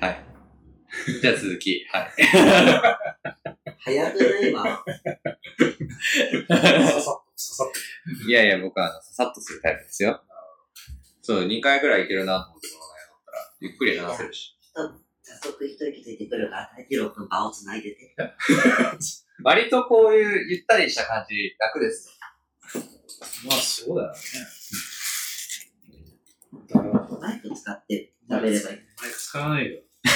はい。じゃあ続き。はい。早くない今。ささっと、ささっと。いやいや、僕はあのささっとするタイプですよ。そう、2回ぐらいいけるなと思ってもらえなかったら、ゆっくり話せるし。早速一息ついてくるから、大二郎君場を繋いでて。割とこういうゆったりした感じ、楽ですよ。まあ、そうだよね。マイク使って食べればいい。マイク使わないよ。ト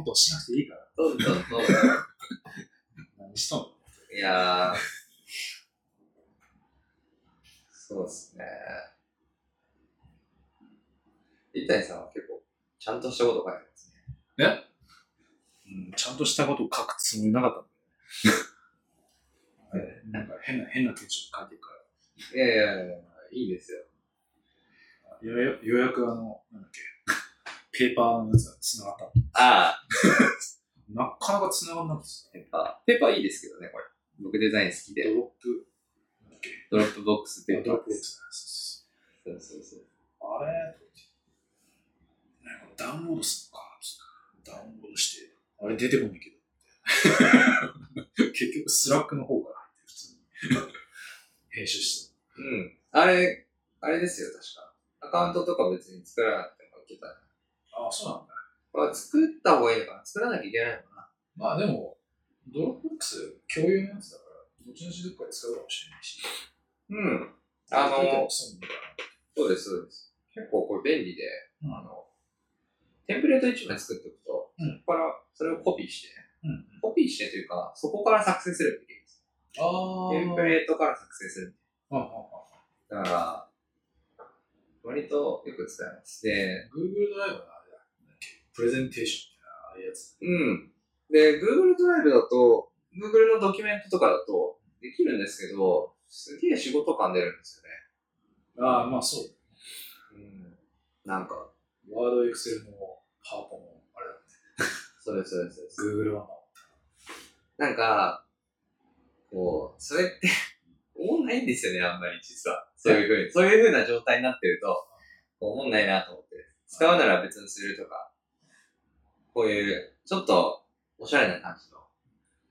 ントンしなくていいから。何しとんの？いやー。そうですね。伊谷さんは結構、ちゃんとしたこと書いてますね。うん、ちゃんとしたことを書くつもりなかったんだよね。なんか変な、変なテンションで書いてるから。いやいやいや、いいですよ。よようやくあの、なんだっけ、 Paper のやつが繋がった。ああ、なかなか繋がんなくてさ、 Paper。Paper いいですけどね、これ。僕デザイン好きで。 Drop、Dropbox Paper Dropbox そうそうそう。あれ？なんかダウンロードするのかダウンロードして、あれ出てこないけど。結局 Slack の方から入って普通に編集してうん。あれ、あれですよ、確か。アカウントとか別に作らなくてもいけた。た。ああ、そうなんだ。まあ、作った方がいいのかな作らなきゃいけないのかなまあでも、 Dropbox 共有のやつだから、どっちのちどっかで使うかもしれないし。うん。あのそうです、そうです。結構これ便利で、な。あの、テンプレート1枚作っておくと、うんそこからそれをコピーして、うん。コピーしてというか、そこから作成するってできるんです。あテンプレートから作成する。ああ。ああ。だから、割とよく使います。で、Google ドライブ。なプレゼンテーションみたいな、ああいうやつ。うん。で、Google ドライブだと、Google のドキュメントとかだとできるんですけど、すげえ仕事感出るんですよね。ああ、まあそう。うん。なんか、ワード、エクセルのパワポも、あれだね。そうです、そうですそうです。Google はなんか、こう、それって、思んないんですよね、あんまり実は。そういうふうに、そういうふうな状態になってると、こう思んないなと思って。使うなら別にするとか、こういう、ちょっと、おしゃれな感じの、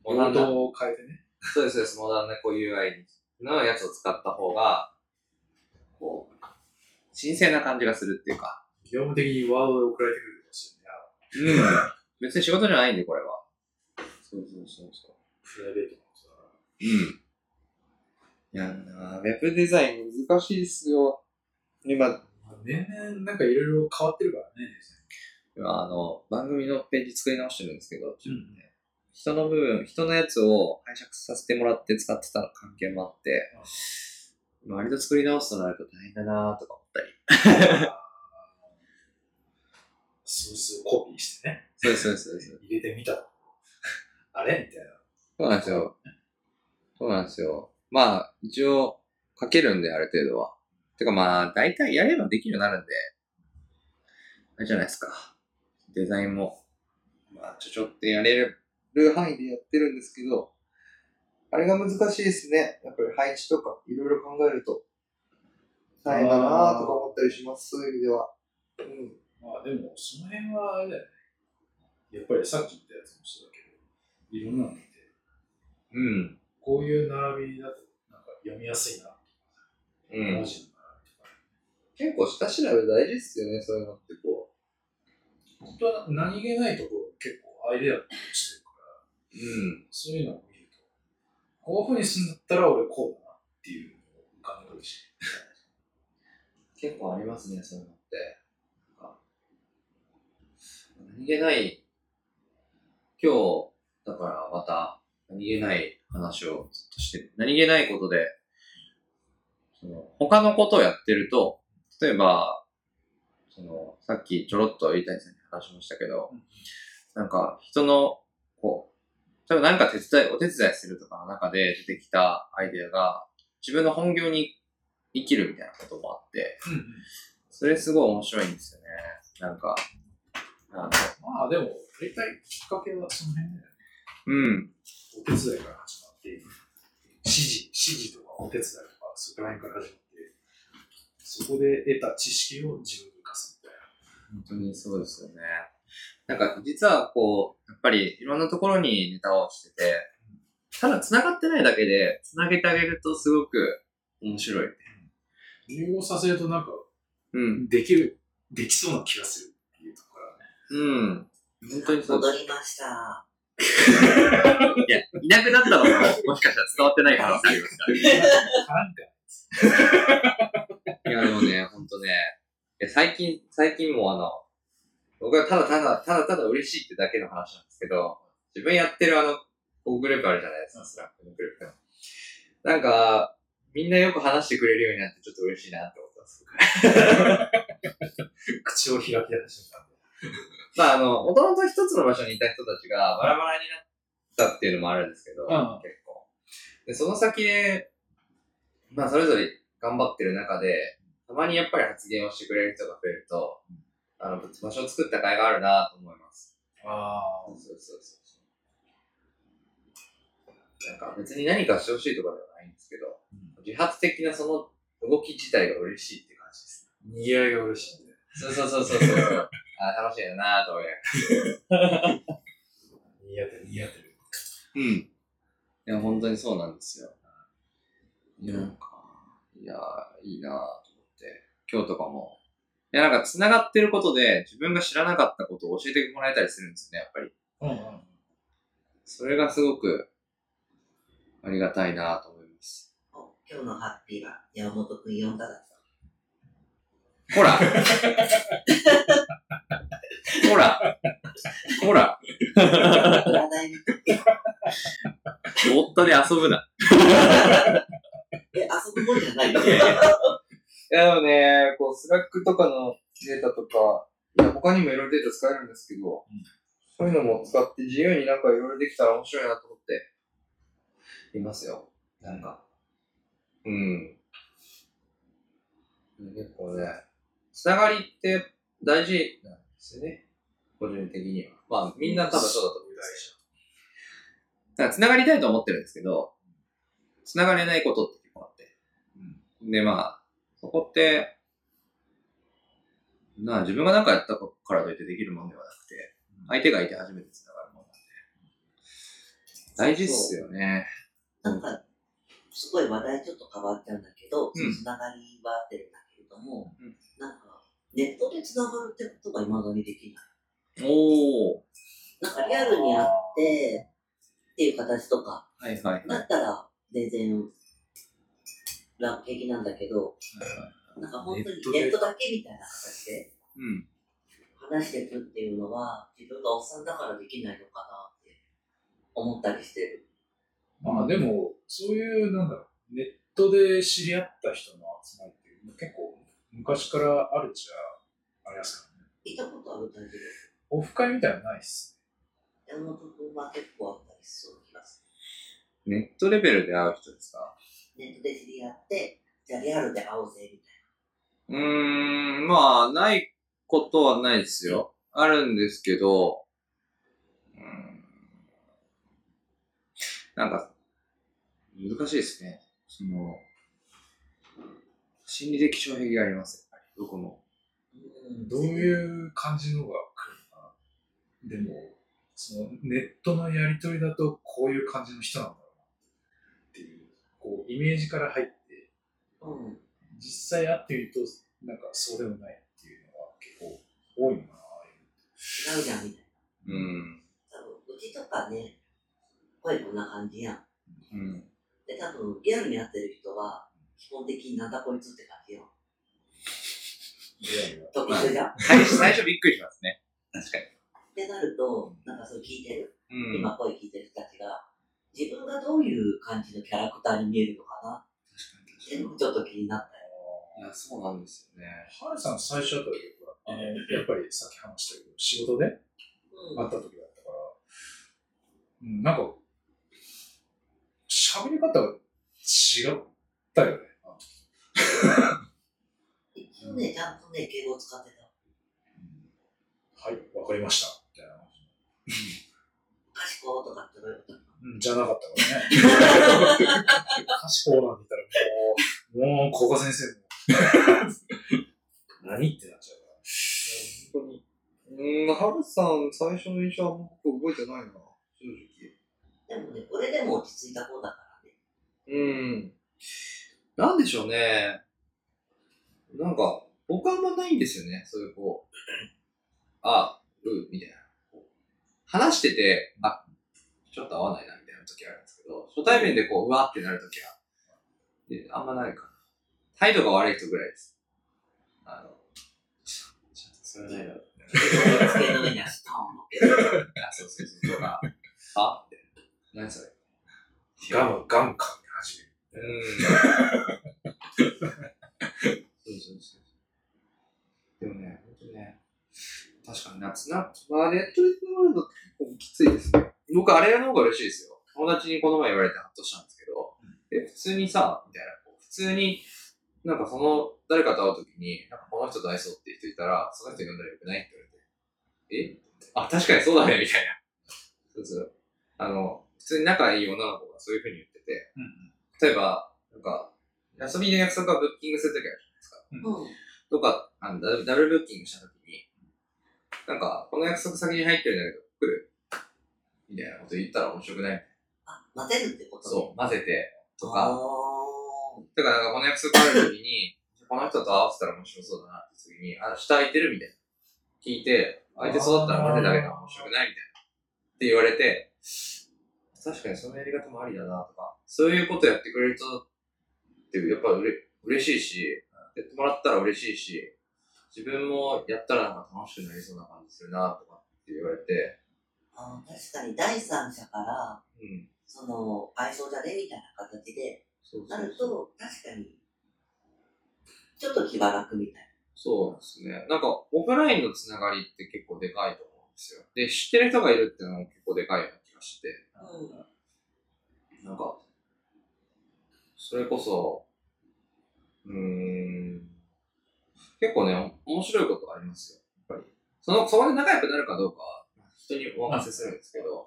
モダンな、を変えてね。そうです、そうです、モダンなこういう UI のやつを使った方が、こう、新鮮な感じがするっていうか、業務的にワードで送られてくるかもしれない。うん。別に仕事じゃないんで、これは。そうそうそうそう。プライベートのさ。うん。いやなウェブデザイン難しいっすよ。今、まあ年々なんかいろいろ変わってるからね。今あの、番組のページ作り直してるんですけど、うんね人の部分、人のやつを拝借させてもらって使ってた関係もあって、割と作り直すとなると大変だなとか思ったり。数数コピーしてね。そうそうそうです。入れてみたら。あれみたいな。そうなんですよ。そうなんですよ。まあ、一応、書けるんで、ある程度は。てかまあ、大体やればできるようになるんで、あれじゃないですか。デザインも、まあ、ちょちょってやれる範囲でやってるんですけど、あれが難しいですね。やっぱり配置とか、いろいろ考えると、大変だなとか思ったりします。そういう意味では。うん。まあでも、その辺はあれだよね。やっぱりさっき言ったやつもそうだけど、いろんなの見て、うん。こういう並びだとなんか読みやすいな。うん文。字の並びとか。結構下調べ大事っすよね、そういうのってこ本当は何気ないところ結構アイデアとしてるから、う。うん。そういうのを見ると、こういうふうにするんだったら俺こうだなっていうのを浮かんでくるし。結構ありますね、そういうのって。何気ない、今日、だからまた、何気ない話をずっとしてる。何気ないことで、その、他のことをやってると、例えば、その、さっきちょろっと伊谷さんに話しましたけど、うんなんか、人の、こう、例えば何か手伝い、お手伝いするとかの中で出てきたアイデアが、自分の本業に生きるみたいなこともあって、それすごい面白いんですよね。なんか、あの、まあでも、大体きっかけはその辺だよね。うん、お手伝いから始まって、指示、指示とかお手伝いとか、そこら辺から始まって、そこで得た知識を自分。本当にそうですよね。なんか、実はこう、やっぱりいろんなところにネタをしてて、ただ繋がってないだけで、繋げてあげるとすごく面白い。融合させるとなんか、うん。できる、できそうな気がするっていうところはね。うん。本当にそうです。戻りました。いや、いなくなったのも、もしかしたら伝わってない可能性ありますから。なんか、いや、でもね、ほんとね、いや最近、最近もあの、僕はただただ、ただただ嬉しいってだけの話なんですけど、自分やってるあの、こうグループあるじゃないですか、 Slack のグループの。なんか、みんなよく話してくれるようになってちょっと嬉しいなって思ってます。口を開き出した瞬間まああの、もともと一つの場所にいた人たちがバラバラになったっていうのもあるんですけど、ん結構。で、その先で、まあそれぞれ頑張ってる中で、たまにやっぱり発言をしてくれる人が増えると、あの、場所を作った甲斐があるなと思います。あそうそうそうそう。なんか別に何かしてほしいとかではないんですけど、自発的なその動き自体が嬉しいって感じです。にぎわいが嬉しいんで。そうそうそうそうそう。あ楽しいよなと思いながらにぎわってる、にぎわってる。うん。いや、本当にそうなんですよ。いや、なんか、いや、いいなぁ。今日とかも。いや、なんか、繋がってることで、自分が知らなかったことを教えてもらえたりするんですよね、やっぱり。うんうん。それがすごく、ありがたいなぁと思います。お今日のハッピーは山本くん呼んだだった。ほらほらほら 夫で 遊ぶな。え、遊ぶもんじゃないよ。いや、でもね、こう、 Slack とかのデータとか、いや、他にもいろいろデータ使えるんですけど、そういうのも使って自由になんかいろいろできたら面白いなと思って、いますよ。なんか。うん。結構ね、つながりって大事なんですよね。個人的には。まあ、みんな多分そうだと思いますけど。つながりたいと思ってるんですけど、つながれないことって結構あって。で、まあ、そこって、なあ、自分が何かやったからといってできるものではなくて、相手がいて初めて繋がるものなんで。大事っすよね。なんか、すごい話題ちょっと変わっちゃうんだけど、んそのつながりはあってるんだけれども、うんなんか、ネットでつながるってことが未だにできない。おー。なんかリアルに会って、っていう形とか、はいはいはい。だったら全然、楽平なんだけど、なんか本当にネットだけみたいな形でうん。話していくっていうのは、自分がおっさんだからできないのかなって思ったりしてる。まあでも、そういう、なんだろう、ネットで知り合った人の集まりっていうの結構昔からあるっちゃありますからね。聞いたことあるだけで、オフ会みたいなのないっす山本君は結構あったりしそうな気がすネットレベルで会う人ですか？る。ネットで知り合って、じゃあリアルで会おうぜ、みたいうーん、まあ、ないことはないですよ。あるんですけど、うーん、なんか、難しいですね。その、心理的障壁があります、やっぱり。どこも。な。うんどういう感じのが来るのかな。でも、そのネットのやりとりだとこういう感じの人なんだこう、イメージから入って、うん。実際会ってみると、なんかそうでもないっていうのが結構多いのかな。違うじゃん、みたいうん。な。多分、うちとかね、声こんな感じやん。うん。で、多分、リアルに会ってる人は、基本的になんだこいつって感じよ。と一緒じゃん。っ最初、最初びっくりしますね。確かに。てなると、なんかそう聞いてる、うん。今声聞いてる人たちが、自分がどういう感じのキャラクターに見えるのかな？っていうのもちょっと気になったよ。いや、そうなんですよね。ハルさん最初会った時は、あの、やっぱりさっき話したけど、仕事でうん会った時だったから、うん、なんか、喋り方が違ったよね。一応ね、ちゃんとね、敬語を使ってた。はい、わかりました。みたいな。賢いとかってどういうことなのうん、じゃなかったからね。賢いなんて言ったらもう、もう、古賀先生も。何ってなっちゃうから。本うん、ハルさん、最初の印象は僕覚えてないな、正でもね、俺でも落ち着いた方だからね。直。うん。なんでしょうね。なんか、僕はあんまないんですよね。そういうこう、あ、う、みたいな。話してて、あ、ちょっと合わないな、みたいな時あるんですけど、初対面でこう、うわってなる時は、であんまないかな。態度が悪い人ぐらいです。あの、ちょっとそれはないだろう。机の上に足パーン乗っけて。あ、そうそうそう。とか、あって。何それ。ガム、ガム噛み始める。うん。そうそうそう。でもね、本当にね、確かに夏な、まあ、ネットで結構きついですね。僕、あれの方が嬉しいですよ。友達にこの前言われてハッとしたんですけど、え、普通にさ、みたいな、こう普通に、なんかその、誰かと会うときに、なんかこの人と会いそうって人いたら、その人呼んだらよくないって言われて、え？あ、確かにそうだね、みたいな。そうそう。あの、普通に仲いい女の子がそういう風に言ってて、例えば、なんか、遊びの約束はブッキングするときあるじゃないですか。うん。とか、あのダブルブッキングしたときに、なんか、この約束先に入ってるんだけど、みたいなこと言ったら面白くない？あ、混ぜるってことそう、混ぜて、とあか、だからなんかこの約束あるときに、この人と合わせたら面白そうだなって時に、あ、下空いてるみたいな。聞いて、空いてそうだったら混ぜたら面白くないみたいな。って言われて、確かにそのやり方もありだなとか、そういうことやってくれる人ってやっぱうれ嬉しいし、やってもらったら嬉しいし、自分もやったらなんか楽しくなりそうな感じするなとかって言われて、あー確かに第三者から、うん。その、愛想じゃね？みたいな形で、そうなると、確かに、ちょっと気が楽みたいそうですね。なんか、オフラインのつながりって結構でかいと思うんですよ。で、知ってる人がいるっていうのも結構でかいような気がして。な。うん。なんか、それこそ、うーん、結構ね、面白いことありますよ。やっぱり。その、そこで仲良くなるかどうかは、人にお任せするんですけど、やっ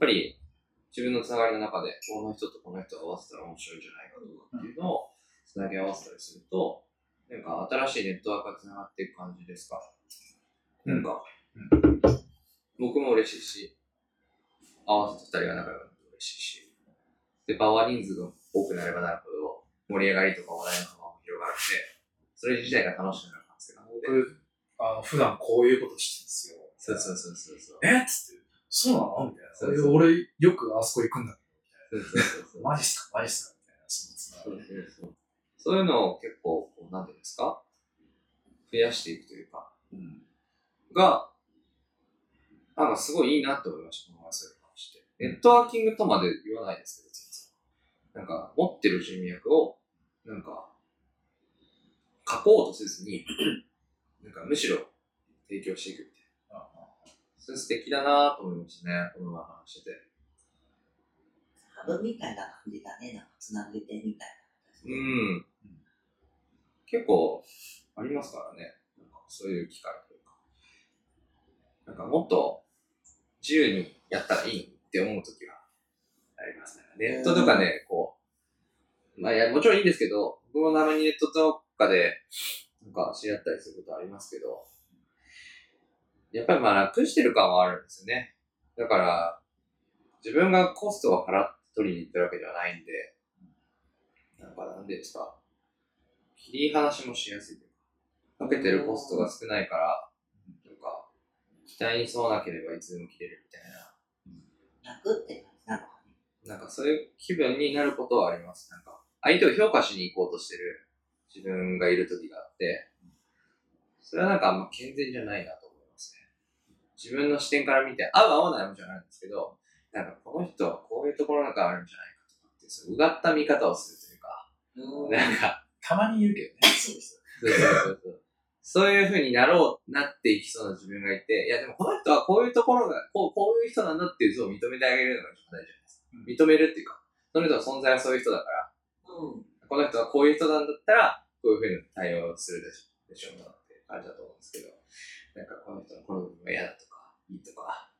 ぱり、自分のつながりの中で、この人とこの人を合わせたら面白いんじゃないかとかっていうのを、つなぎ合わせたりすると、なんか新しいネットワークがつながっていく感じですか？なんか、僕も嬉しいし、合わせて二人が仲良くなって嬉しいし、で、場は人数が多くなればなるほど、盛り上がりとか話題の幅も広がるので、それ自体が楽しくなる可能性があって。僕、あの、普段こういうことしてるんですよ。そうそうそうそうそう。えっ？つって、そうなの？みたいな。そうそう俺、よくあそこ行くんだけそうそうそうそうど、マジっすか？マジっすか？みたいな、そのつなそうがり。そうそうそう。いうのを結構、こうなんていうんですか？増やしていくというか、うん。が、なんかすごいいいなって思いました、この話に関して。ネットワーキングとまで言わないですけど、全然。なんか、持ってる人脈を、なんか、書こうとせずに、なんかむしろ提供していくみたいそれ素敵だなと思いましたね、この前話してて。株みたいな感じだね。なんか繋げてみたいな。うん。結構ありますからね。なんかそういう機会というか。なんかもっと自由にやったらいいって思うときはありますね。ネットとかね、こう、まあいや、もちろんいいんですけど、僕もたまにネットとかで、なんか知り合ったりすることありますけど、やっぱりまあ楽してる感はあるんですよね。だから、自分がコストを払って取りに行ってるわけではないんで、なんかなんでですか？切り離しもしやすいというか、かけてるコストが少ないから、なんか、期待にそうなければいつでも切れるみたいな、楽って感じなのかね。なんかそういう気分になることはあります。なんか、相手を評価しに行こうとしてる自分がいる時があって、それはなんかあんま健全じゃないなと。自分の視点から見て、合う合わないもじゃないんですけど、なんかこの人はこういうところがあるんじゃないかとかって、そういううがった見方をするというか、うんなんか、たまにいるけどね。そうです。そうそうそうそう。そういう風になろう、なっていきそうな自分がいて、いやでもこの人はこういうところが、こうこういう人なんだっていう図を認めてあげるのが一番大事じゃないですか。認めるっていうか、その人の存在はそういう人だから、うん。この人はこういう人なんだったら、こういう風に対応するでしょでしょうなって感じだと思うんですけど、なんかこの人のこの部分が嫌だとか、いいとか、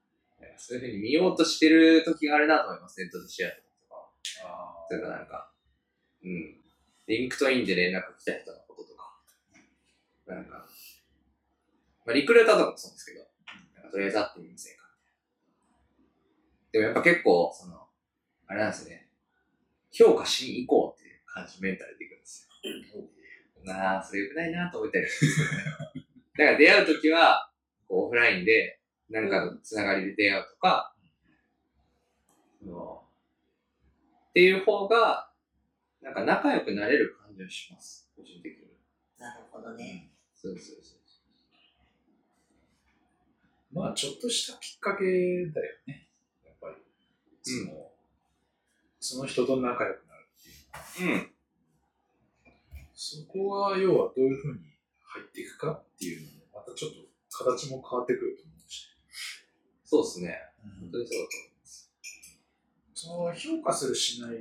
そういう風に見ようとしてる時があるなと思います、ネットでシェアとか。あそれからなんか、うん。 LinkedIn で連絡来た人のこととか、なんか、まあ、リクルーターとかもそうですけど、なんかとりあえず会ってみませんかでもやっぱ結構、その、あれなんですよね。評価しに行こうっていう感じ、メンタルでいくんですよ。なあ、それ良くないなと思ったりするんですよね。だから出会うときは、こうオフラインで、何かのつながりで出会うとか、そのっていう方が、なんか仲良くなれる感じがします。個人的に。なるほどね。そうそうそう。まあ、ちょっとしたきっかけだよね。やっぱり。その、その人と仲良くなるっていう。うん。そこは、要はどういうふうに入っていくかっていうのも、またちょっと形も変わってくると思うし。そうですね。本当にそうだと思います。その評価するしないで、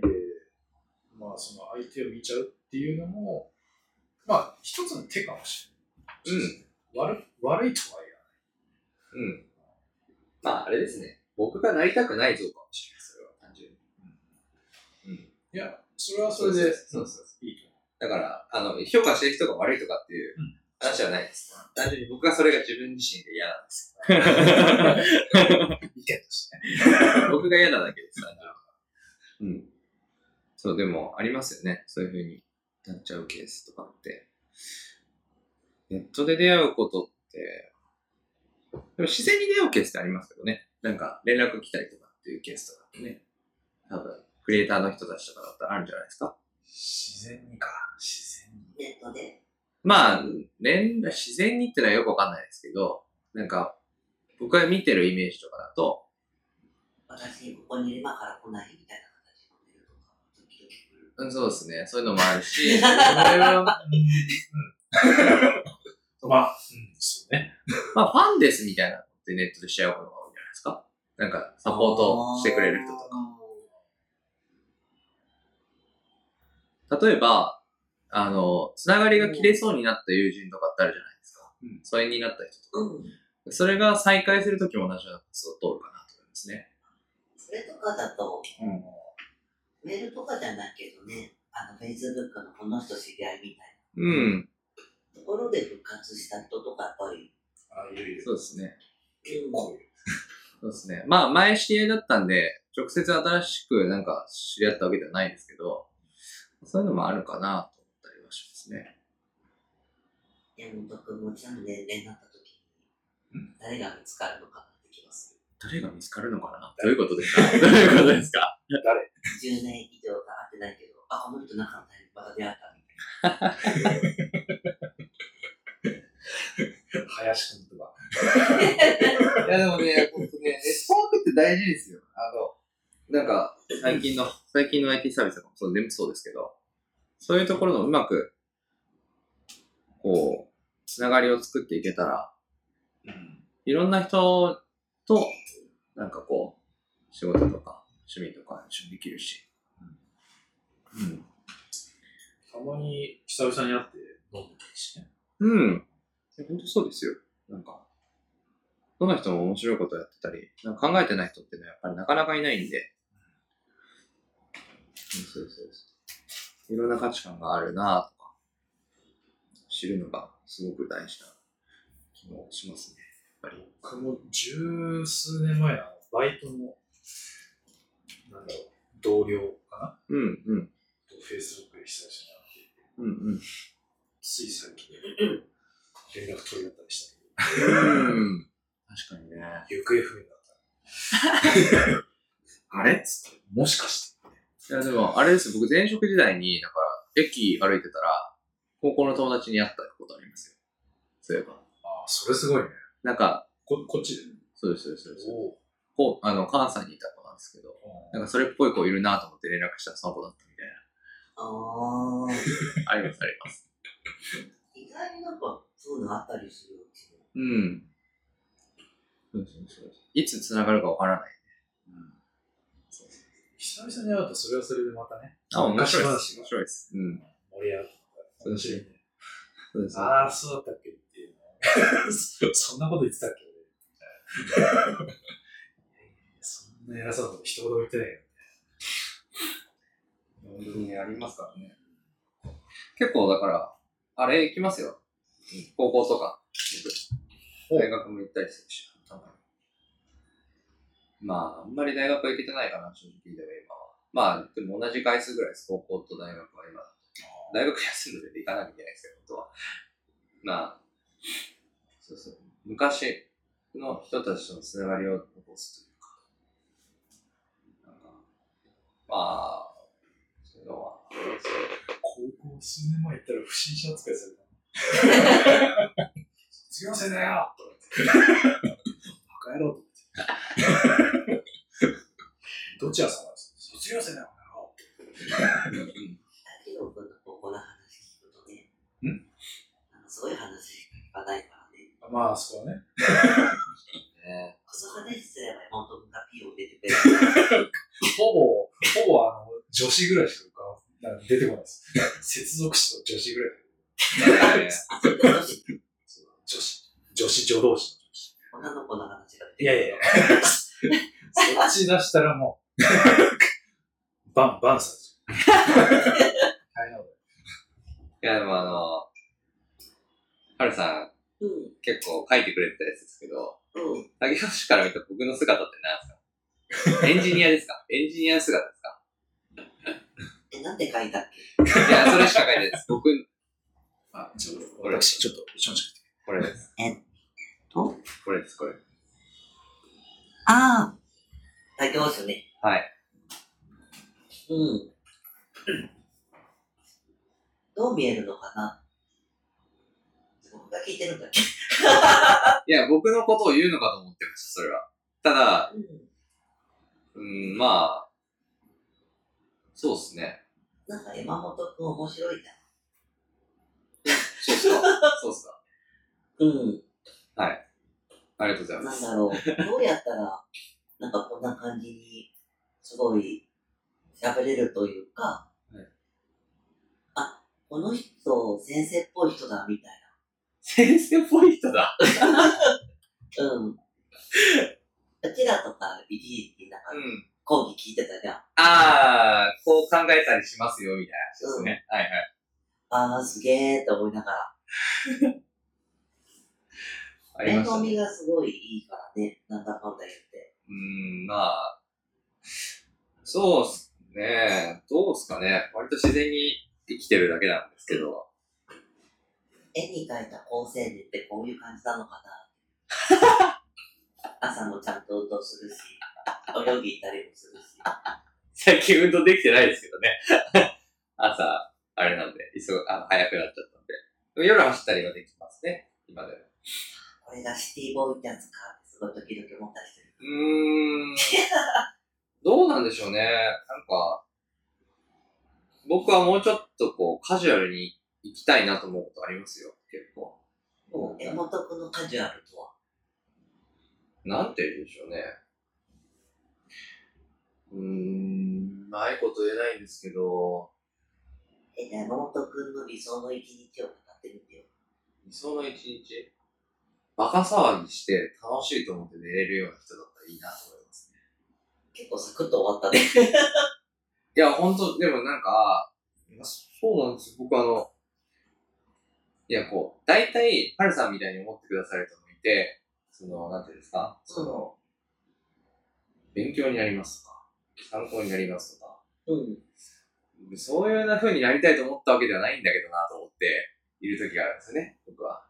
まあ、その相手を見ちゃうっていうのも、まあ、一つの手かもしれない。うん悪い悪いとはうん。まあ、あれですね。僕がなりたくない像かもしれない。それは単純に。うん。言わない。いや、それはそれで、そうそうそう。いいとだから、あの、評価してる人が悪いとかっていううん話はないです。単純に僕はそれが自分自身で嫌なんですよ。意見としてね。僕が嫌なだけです。うん。そう、でも、ありますよね。そういう風になっちゃうケースとかって。ネットで出会うことって、でも自然に出会うケースってありますけどね。なんか、連絡来たりとかっていうケースとかってね。多分、クリエイターの人たちとかだったらあるんじゃないですか。自然にか。自然に。ネットで。まあ、連絡、自然にってのはよくわかんないですけど、なんか、僕が見てるイメージとかだと、私、ここに今から来ないみたいな形のメールとか、時々来る。うんそうですね。そういうのもあるし、それは、うん。まあ、うん、そうね。まあ、ファンですみたいなのってネットでしちゃうことが多いんじゃないですか。なんか、サポートしてくれる人とか。例えば、あの、つながりが切れそうになった友人とかってあるじゃないですか。うん疎遠になった人とか。うん。それが再開するときも同じようなを通るかなと思いますね。それとかだと、うんメールとかじゃないけどね、あの、Facebook のこの人知り合いみたいうん。なところで復活した人とか、やっぱり、あ、いるいる。そうですね。結構いる。そうですね。まあ、前知り合いだったんで、直接新しくなんか知り合ったわけではないですけど、そういうのもあるかなと思ったりはしますね。山本君もちゃんと年齢になった時に、誰が見つかるのかなって気がす誰が見つかるのかな？どういうことですか？どういうことですか？誰？る。10年以上が会ってないけど、あ、この人仲のタイまた出会ったみたい林くんとか。いやでもね、本当ね、ネットワークって大事ですよ。あの、なんか、最近の、最近の IT サービスとかもそう全部そうですけど、そういうところのうまく、こう、つながりを作っていけたら、うん。いろんな人と、なんかこう、仕事とか、趣味とか一緒にできるし。うん。たまに久々に会って飲んでもいいしね。うん。本当そうですよ。なんか、どの人も面白いことやってたり、なんか考えてない人ってのはやっぱりなかなかいないんで、うん、そうそうそう。いろんな価値観があるなとか、知るのがすごく大事な気もしますね。やっぱり。僕も十数年前のバイトの、なんだろう、同僚かな？うん、うん、と Facebook で久々に会って、うん、うん。つい最近連絡取り合ったりしたけうん。確かにね。ど、行方不明だった。あれ？っつって、もしかして。いや、でも、あれですよ、僕前職時代に、だから、駅歩いてたら、高校の友達に会ったことありますよ。そういえば。ああ、それすごいね。なんか、ここっちで？そうです、そうですそうです。おこう、あの、関西にいた子なんですけど、なんかそれっぽい子いるなと思って連絡したらその子だったみたいあー。な。あります、あります。意外になんか、そういうのあったりするうん。そうそうそう。いつ繋がるかわからない。久々に会うとそれはそれでまたね、あ、面白いで昔す。面白いです。うん。盛り上がってそうです。ああ、そうだったっけっていうの。そそんなこと言ってたっけ俺いやいやいやそんな偉そうなこと一言も言ってないよ。本当にありますからね。結構だから、あれ行きますよ。高校とか。大学も行ったりするし、たまあ、あんまり大学は行けてないかな、正直でも今は。まあ、でも同じ回数ぐらいです、高校と大学は今。大学休んでて行かなきゃいけないですけど、本当は。まあ、そうそう。昔の人たちとのつながりを残すというか。なんか、まあ、そういうのは高校数年前行ったら不審者扱いされた。卒業生だよとか言ってバカ野郎と思って。どちら様です卒業生だよ、ヒロ君の高校の話聞くとね、んなんかすごい話しかないからね。まあ、そこはね。ね。クソ話すれば山本君が P を出てくれる。ほぼ、ほぼあの、女子ぐらいしか浮かばなんか出てこないです。接続詞と女子ぐらい。女子女子。女子助動詞。女の子の話が出ていやいやいや。そっち出したらもう、バン、バンされちゃう。大変なこいや、でもあの、はるさん、結構書いてくれてたやつですけど、うん。竹吉から見た僕の姿って何ですか？エンジニアですか？エンジニア姿ですか？え、なんで書いたっけ？いや、それしか書いてないです。僕、とあ、ちょっと、私、ちょっと、少々。これです。と？これです、これ。ああ、竹雄ですね。はい。うん。どう見えるのかな？僕が聞いてるんだっけ？いや、僕のことを言うのかと思ってました、それは。ただ、うん。うん、まあ、そうっすね。なんか山本くん面白いな。そうっすか。そうっすか。うん。ありがとうございます。なんだろう。どうやったら、なんかこんな感じに、すごい、喋れるというか、はいあ、この人、先生っぽい人だ、みたい先生っぽい人だ。な。うん。うちらとか、一時期なんかうん。講義聞いてたじゃん。あー、こう考えたりしますよ、みたいな話ですね。はいはい。あー、すげーって思いながら。面倒見がすごいいいからね、なんだかんだ言って。うーん、まあ、そうっすね。どうっすかね。割と自然に生きてるだけなんですけど。絵に描いた高青年ってこういう感じなのかな朝もちゃんと運動するし、泳ぎ行ったりもするし。最近運動できてないですけどね。朝、あれなんで、急ぐ、あの、早くなっちゃったんで。夜走ったりはできますね。今でも。これがシティボーイってやつかってすごい時々思ったりしてる。うーん。どうなんでしょうね。なんか、僕はもうちょっとこう、カジュアルに行きたいなと思うことありますよ。結構。もう、山本君のカジュアルとは？なんて言うんでしょうね。うーん、うまいこと言えないんですけど、え、山本君の理想の一日を語ってみてよ。理想の一日？バカ騒ぎして楽しいと思って寝れるような人だったらいいなと思いますね。結構サクッと終わったね。いや、ほんと、でもなんか、そうなんですよ。僕あの、いや、こう、大体、ハルさんみたいに思ってくださる人もいて、その、なんていうんですか、その、勉強になりますとか、参考になりますとか、うん。そういうな風になりたいと思ったわけではないんだけどなと思っている時があるんですよね、僕は。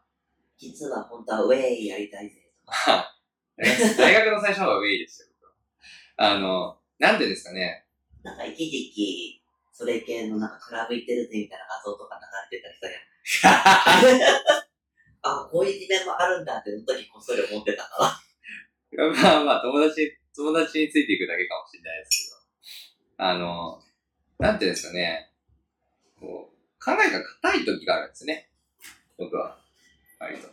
実は本当はウェイやりたいぜとか。大学の最初の方がウェイですよ、僕は。あの、なんでですかね。なんか一時期、それ系のなんかクラブ行ってるぜみたいな画像とか流れてたりしたやん。あ、こういう一面もあるんだってその時こっそり思ってたから。まあまあ、友達、友達についていくだけかもしれないですけど。あの、なんていうんですかね。こう、考えが硬い時があるんですね。僕は。割と。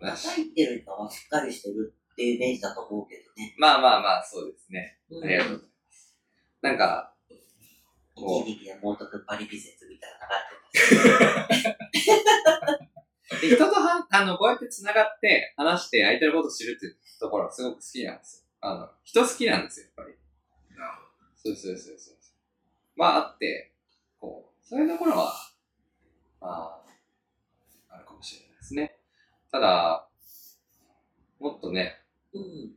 まあ叩いてる人はしっかりしてるっていうイメージだと思うけどね。まあまあまあ、そうですね。うんありがとうございます。なんか、こう一時期でモート君パリピ説みたいなの流れて人とは、あの、こうやって繋がって話して相手のことを知るっていうところはすごく好きなんですよ。あの、人好きなんですよ、やっぱり。なるほそうそうそうそう。まああって、こう、そういうところは、まあ、あるかもしれないですね。ただ、もっとね、うん。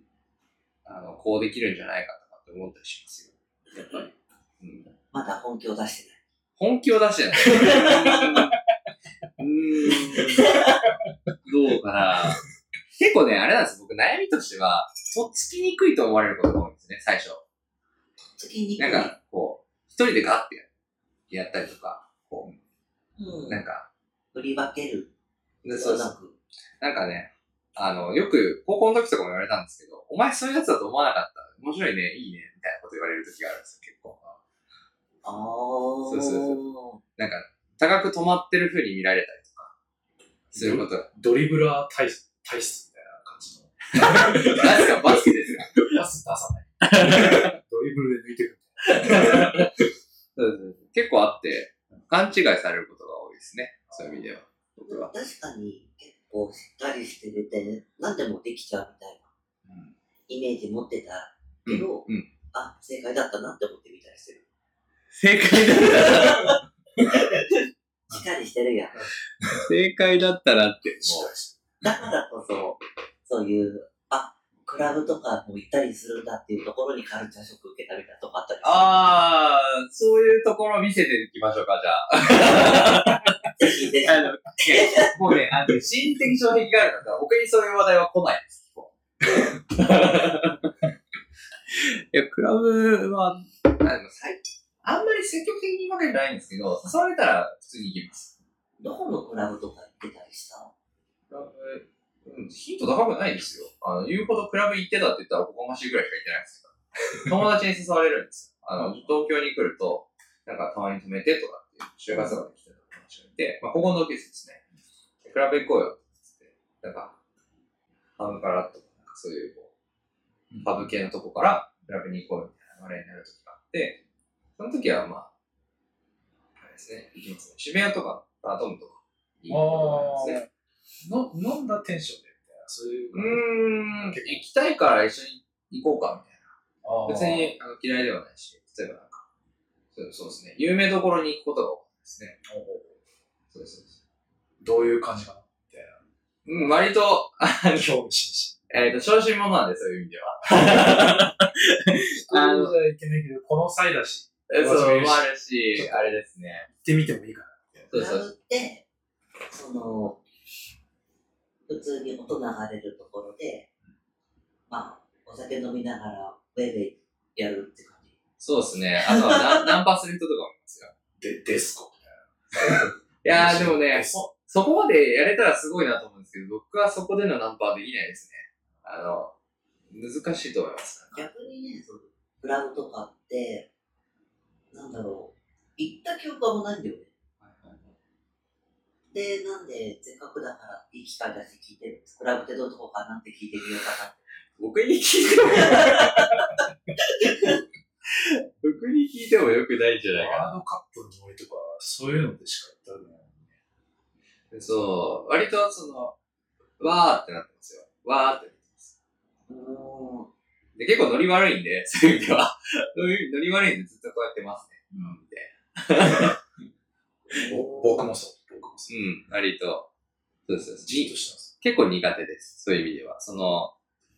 あの、こうできるんじゃないかとかって思ったりしますよ。やっぱり。うん、まだ本気を出してない。本気を出してない。うーん。どうかな。結構ね、あれなんです僕悩みとしては、とっつきにくいと思われることが多いんですね、最初。次になんか、こう、一人でガッてやったりとか、こうう、ん。なんか、振り分ける。でそうなく。なんかね、あの、よく高校の時とかも言われたんですけど、お前そういうやつだと思わなかった。面白いね、いいね、みたいなこと言われる時があるんですよ、結構。ああ。そうそうなんか、高く止まってる風に見られたりとか、することが。ドリブラー体体質みたいな感じの。何ですか、バスケですかパス出さない。ドリブルで抜いてくる。そうそうそう結構あって、勘違いされることが多いですね。そういう意味では。僕は。確かに結構しっかりしてて、何でもできちゃうみたいなイメージ持ってたけど、うん。あ、正解だったなって思ってみたりしてる。正解だったら、しっかりしてるやん。正解だったらって、もう。だからこそ、そういう、あ、クラブとかも行ったりするんだっていうところにカルチャーショック受けたみたいなとこあったりする。あー、そういうところ見せていきましょうか、じゃあ。ぜひぜひ。あの、もうね、あの、心理的障壁があるのが、僕にそういう話題は来ないです。いや、クラブは、あでも最近、あんまり積極的に言うわけじゃないんですけど、誘われたら普通に行きます。どこのクラブとか行ってたりした？クラブ、うん、ヒント高くないですよ。あの、言うほどクラブ行ってたって言ったらおこがましいぐらいしか行ってないですけど。友達に誘われるんですよ。あの、東京に来ると、なんかたまに泊めてとかっていう、就活とかで来てた友達がいて、まあ、ここの同級生ですね。クラブ行こうよって言って、なんか、ハブからとか、なんかそういう、こう、ハブ系のとこからクラブに行こうよみたいな流れになる時があって、その時はまあ、あれですね、行きますね。渋谷とか、アトムとか、いいとこすね。の飲んだテンションでみたいな、そういう。うーん、行きたいから一緒に行こうかみたいな。別にあの嫌いではないし、例えばなんか、そうそうですね、有名どころに行くことが多かったですね。そうですそうです。どういう感じかな？みたいうん、割と、あ。興味津えっ、と、小心者なんで、そういう意味では。々。あのそうじゃいけないけど、この際だし、えそう、もあるし、あれですね。行ってみてもいいかな。そうそうクラブって、その、普通に音流れるところで、まあ、お酒飲みながら、ウェイウェイやるって感じ。そうですね。あとはナ、ナンパする人とかもいますよ。で、デスコ。いやー、でもね、そ、そこまでやれたらすごいなと思うんですけど、僕はそこでのナンパはできないですね。あの、難しいと思います。逆にね、そのクラブとかって、なんだろう、行った記憶はもうないんだよね。で、なんで、せっかくだから、いい機会だし聞いてる。クラブってどうとこかなって聞いてみようかなって。僕に聞いても、僕に聞いてもよくないんじゃないかワールドカップの森とか、そういうのでしか行ったない。な。そう、割とその、わーってなってますよ。わーってなってます。で、結構ノリ悪いんで、そういう意味では。ノリ悪いんでずっとこうやってますね。うん、で。ぼ僕もそう。僕もそう。うん、割と。そうです。じっとしてます。結構苦手です。そういう意味では。その、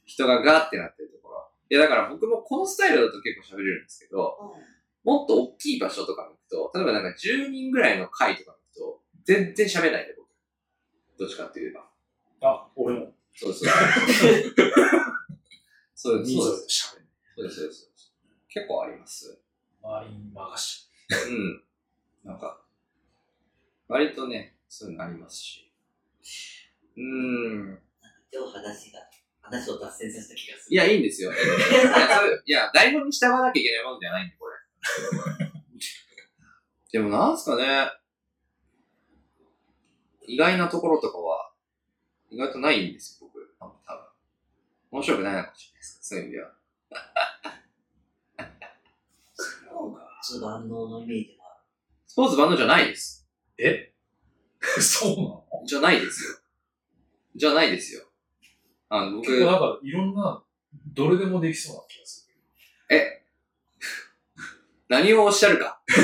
人がガーってなってるところ。いや、だから僕もこのスタイルだと結構喋れるんですけど、もっと大きい場所とかに行くと、例えばなんか10人ぐらいの会とかに行くと、全然喋れないで僕。どっちかって言えば。あ、俺も。そうそう。そうです。人そうです。数で喋る。そうです。そうです。結構あります。周りに任しうん。なんか、割とね、そういうのありますし。うーん。今日話が、話を脱線させた気がする。いや、いいんですよ。いや、いや台本に従わなきゃいけないものじゃないんで、これ。でもなんすかね。意外なところとかは、意外とないんですよ、僕。多分。面白くないのかもしれないです。そういう意味では。普通万能のイメージはスポーツバンドじゃないです。え？そうなの？じゃないですよ。じゃないですよ。あの、僕、結構なんか、いろんな、どれでもできそうな気がす何をおっしゃるか。る。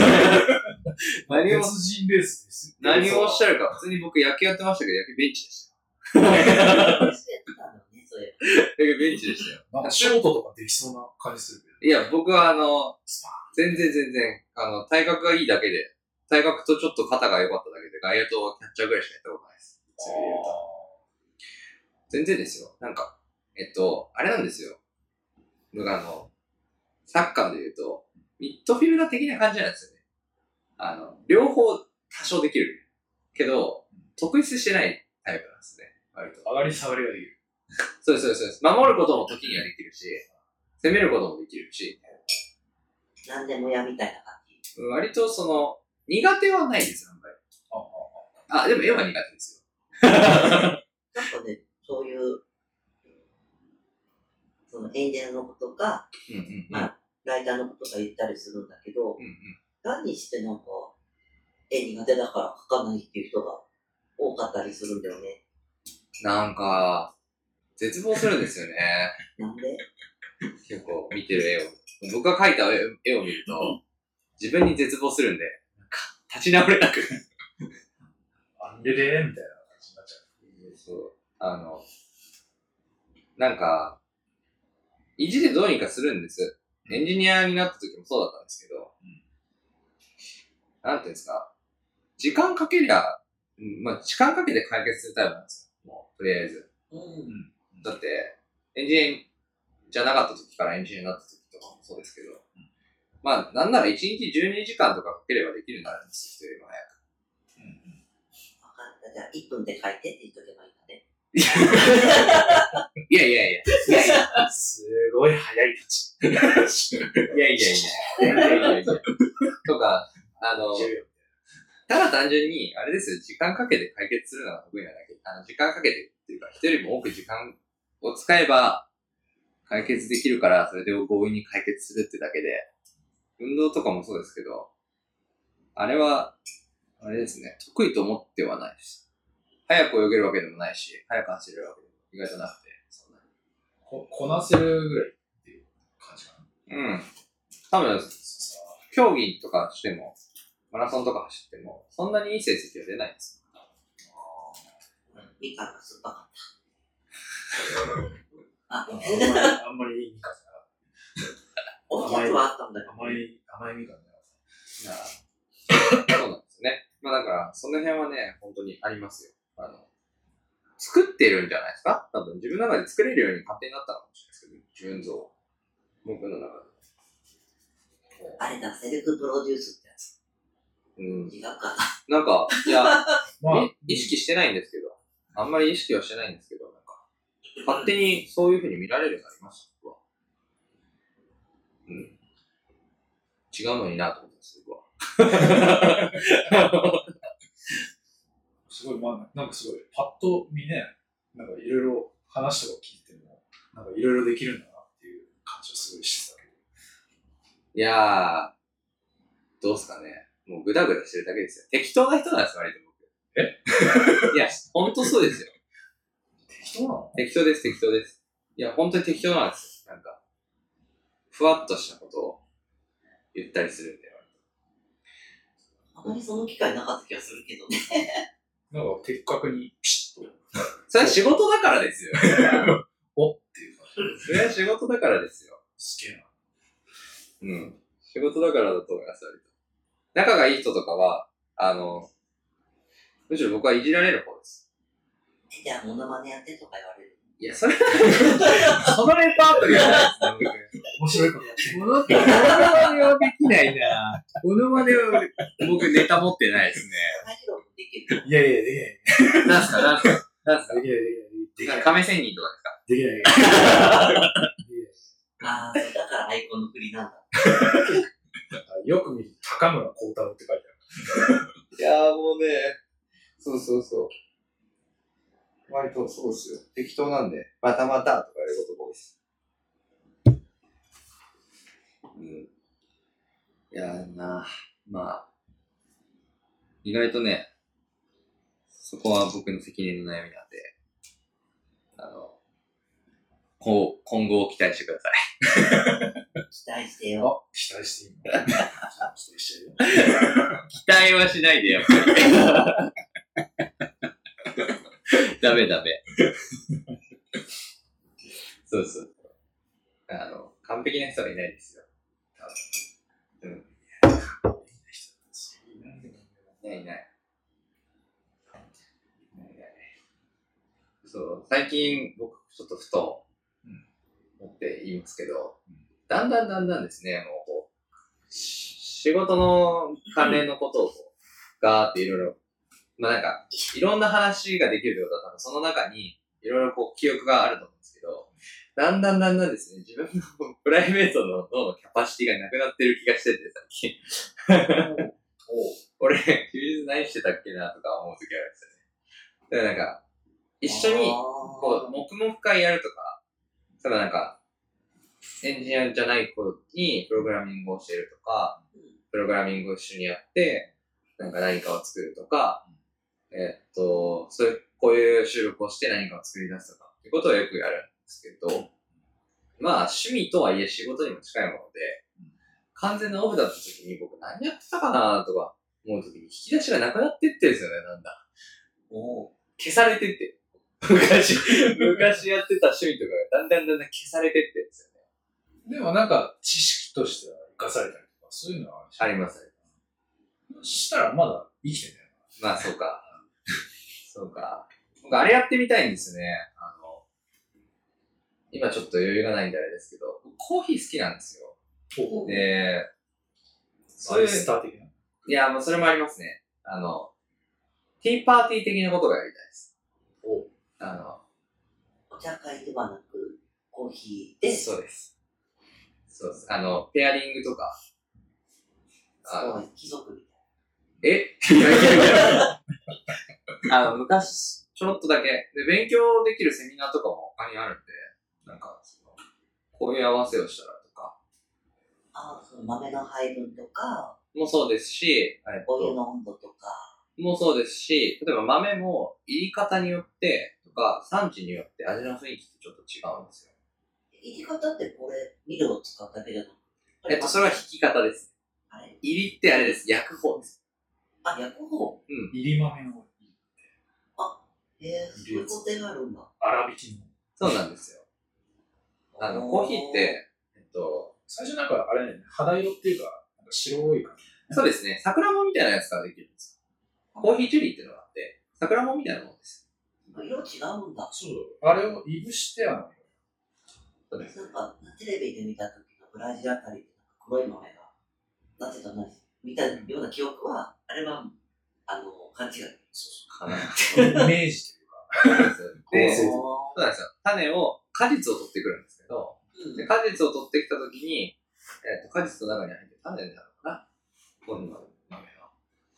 何を別人レースです。何をおっしゃるか。普通に僕野球やってましたけど、野球ベンチでした。そうやってたんだろうね、そういえベンチでしたよ。なんかショートとかできそうな感じするけど。いや、僕はあの、スパ全然全然、あの、体格がいいだけで、体格とちょっと肩が良かっただけで、外野とキャッチャーぐらいしかやったことないです。それで言うと。全然ですよ。なんか、えっと、あれなんですよ。僕あの、サッカーで言うと、ミッドフィルダー的な感じなんですよね。あの、両方多少できる。けど、特筆してないタイプなんですね。割と。上がり下がりができる。そうです、そうですそうです。守ることも時にはできるし、攻めることもできるし、ば。なんでもやみたいな感じ。割とその、苦手はないです、あんまり。あああ、でも絵は苦手ですなんかね、そういう、そのエンジェルのことか、よ。うんうんうん。まあ、ライターのことか言ったりするんだけど、うんうん。何にしてなんか、絵苦手だから描かないっていう人が多かったりするんだよね。なんか、絶望するんですよね。なんで？結構見てる絵を。僕が描いた絵絵を見ると、自分に絶望するんで、立ち直れなく。あんででーみたいな感じになっちゃう。そう。あの、なんか、意地でどうにかするんです。エンジニアになった時もそうだったんですけど、なんていうんですか、時間かけりゃ、うんまあ、時間かけて解決するタイプなんですよ。もう、とりあえず。うん。だって、エンジじゃなかった時からエンジニアになった時とかもそうですけど、まあ、なんなら1日12時間とかかければできるようになるんですよ、人よりも早く。わかった。じゃあ、1分で書いてって言っとけばいいんだね。いやいやいや、いやいや、すごい早い立ち。いやいやいや、いやいやいやいや。とか、あの、ただ単純に、あれですよ、時間かけて解決するのが得意なだけ。あの、時間かけてっていうか、人よりも多く時間を使えば、解決できるから、それで強引に解決するってだけで、運動とかもそうですけど、あれは、あれですね、得意と思ってはないです。早く泳げるわけでもないし、早く走れるわけでも意外となくて、そんなにここなせるぐらいっていう感じかな。うん。多分、競技とかしても、マラソンとか走っても、そんなにいい成績は出ないんです。みかんが酸っぱかった。あ、あんまり、あんまりいいみかんじゃなかっおやつはあったんだけた。ど。甘い、甘いみかんじゃなかっいやそうなんですよね。まあだから、その辺はね、本当にありますよ。あの、作ってるんじゃないですか？多分自分の中で作れるように勝手になったのかもしれないですけど、自分像を。僕の中で。あれだ、セルフプロデュースってやつ。うん。違うかな。なんか、いや、た。まあ、い意識してないんですけど、あんまり意識はしてないんですけど、勝手にそういう風に見られるようになりました、僕は。うん。違うのになと思ってます、僕は。すごい、まあ、なんかすごい、パッと見ね、なんかいろいろ話とか聞いても、なんかいろいろできるんだなっていう感じはすごいしてたけど。いやー、どうすかね。もうグダグダしてるだけですよ。適当な人なんです、割と僕。え？いや、ほんとそうですよ。適当なの？適当です、適当です。いや、本当に適当なんですよ。なんか、ふわっとしたことを言ったりするんで。あまりその機会なかった気がするけどね。なんか的確にピシッと、それは仕事だからですよ。おっていう感じ。それは仕事だからですよ。すげえな。うん。仕事だからだと思います、割と。仲がいい人とかは、あの、むしろ僕はいじられる方です。えじゃあ、モノマネやってとか言われる。いや、それは、そのレパートリーはないですね、面白いことやってる。僕。モノマネはできないなモノマネは僕ネタ持ってないですね。いやいや、できない。なんすか、なんすか、なんすか？で。きない、できない。亀仙人とかですか？できない。ああ、だからアイコンの振りなんだ。よく見ると、高村光太郎って書いてある。いやーもうね、そうそうそう。割とそうですよ。適当なんで、またまたとかやることが多いです。うん。いやーなまあ、意外とね、そこは僕の責任の悩みなんで、あの、こう、今後を期待してください。期待してよ。あ、期待していいの？期待してるよ。期待はしないで、やっぱり。ダメダメ。そうそう。あの、完璧な人はいないですよ。うん。いないいない。そう、最近僕ちょっとふと思って言いますけど、うんだんだんだんだんですね、もうこう、仕事の関連のことをこうガーっていろいろ、まあなんか、いろんな話ができるってことは多分その中にいろいろこう記憶があると思うんですけど、だんだんだんだんですね、自分の プライベートの脳のキャパシティがなくなってる気がしてて、最近。俺、休日何してたっけなとか思う時あるんですよね。だからなんか、一緒に、こう、黙々会やるとか、ただなんか、エンジニアじゃない子にプログラミングを教えるとか、プログラミングを一緒にやって、なんか何かを作るとか、えっと、そういう、こういう収録をして何かを作り出すとか、っていうことをよくやるんですけど、まあ趣味とはいえ仕事にも近いもので、完全なオフだった時に僕何やってたかなとか思う時に引き出しがなくなってってんですよね、なんだ。お消されてって。昔、昔やってた趣味とかがだんだんだんだん消されてってんですよね。でもなんか、知識としては生かされたりとか、そういうのはありますね。したらまだ生きてんだよまあ、そうか。そうか。僕、あれやってみたいんですね。あの、今ちょっと余裕がないんであれですけど、僕コーヒー好きなんですよ。な。で、バイスター的な？いや、もうそれもありますね。あの、ティーパーティー的なことがやりたいです。おあの、お茶会ではなく、コーヒーで、そうです。そうです。あの、ペアリングとか。あの、そう貴族みたいえ？いやいやいやあの、昔、ちょろっとだけ。で、勉強できるセミナーとかも他にあるんで、なんか、その、こういう合わせをしたらとか、な。ああ、その豆の配分とか、もそうですし、えっと、お湯の温度とか、もそうですし、例えば豆も入り方によって、とか、産地によって味の雰囲気ってちょっと違うんですよ。入り方ってこれ、ミルを使うだけじゃなくえっと、それは引き方です。あれ入りってあれです。焼く方です。あ、焼く方？入り豆のえー、そういう工程があるんだ。粗挽きの。そうなんですよ。あの、コーヒーっ、て、えっと、最初なんかあれね、肌色っていうか、なんか白い感じ。そうですね。桜もみたいなやつができるんですよ。コーヒーチェリーっていうのがあって、桜もみたいなものです。色違うんだ。そうあれをいぶして、あの、そうです。なんか、テレビで見た時のブラジルあたりで黒い豆が、なってたな、見たような記憶は、あれは、あの、勘違い。かな。イメージというか。で、そうなんですよ。種を、果実を取ってくるんですけど、うんで果実を取ってきたときに、えっと果実の中に入ってる種になるのかな？この豆は。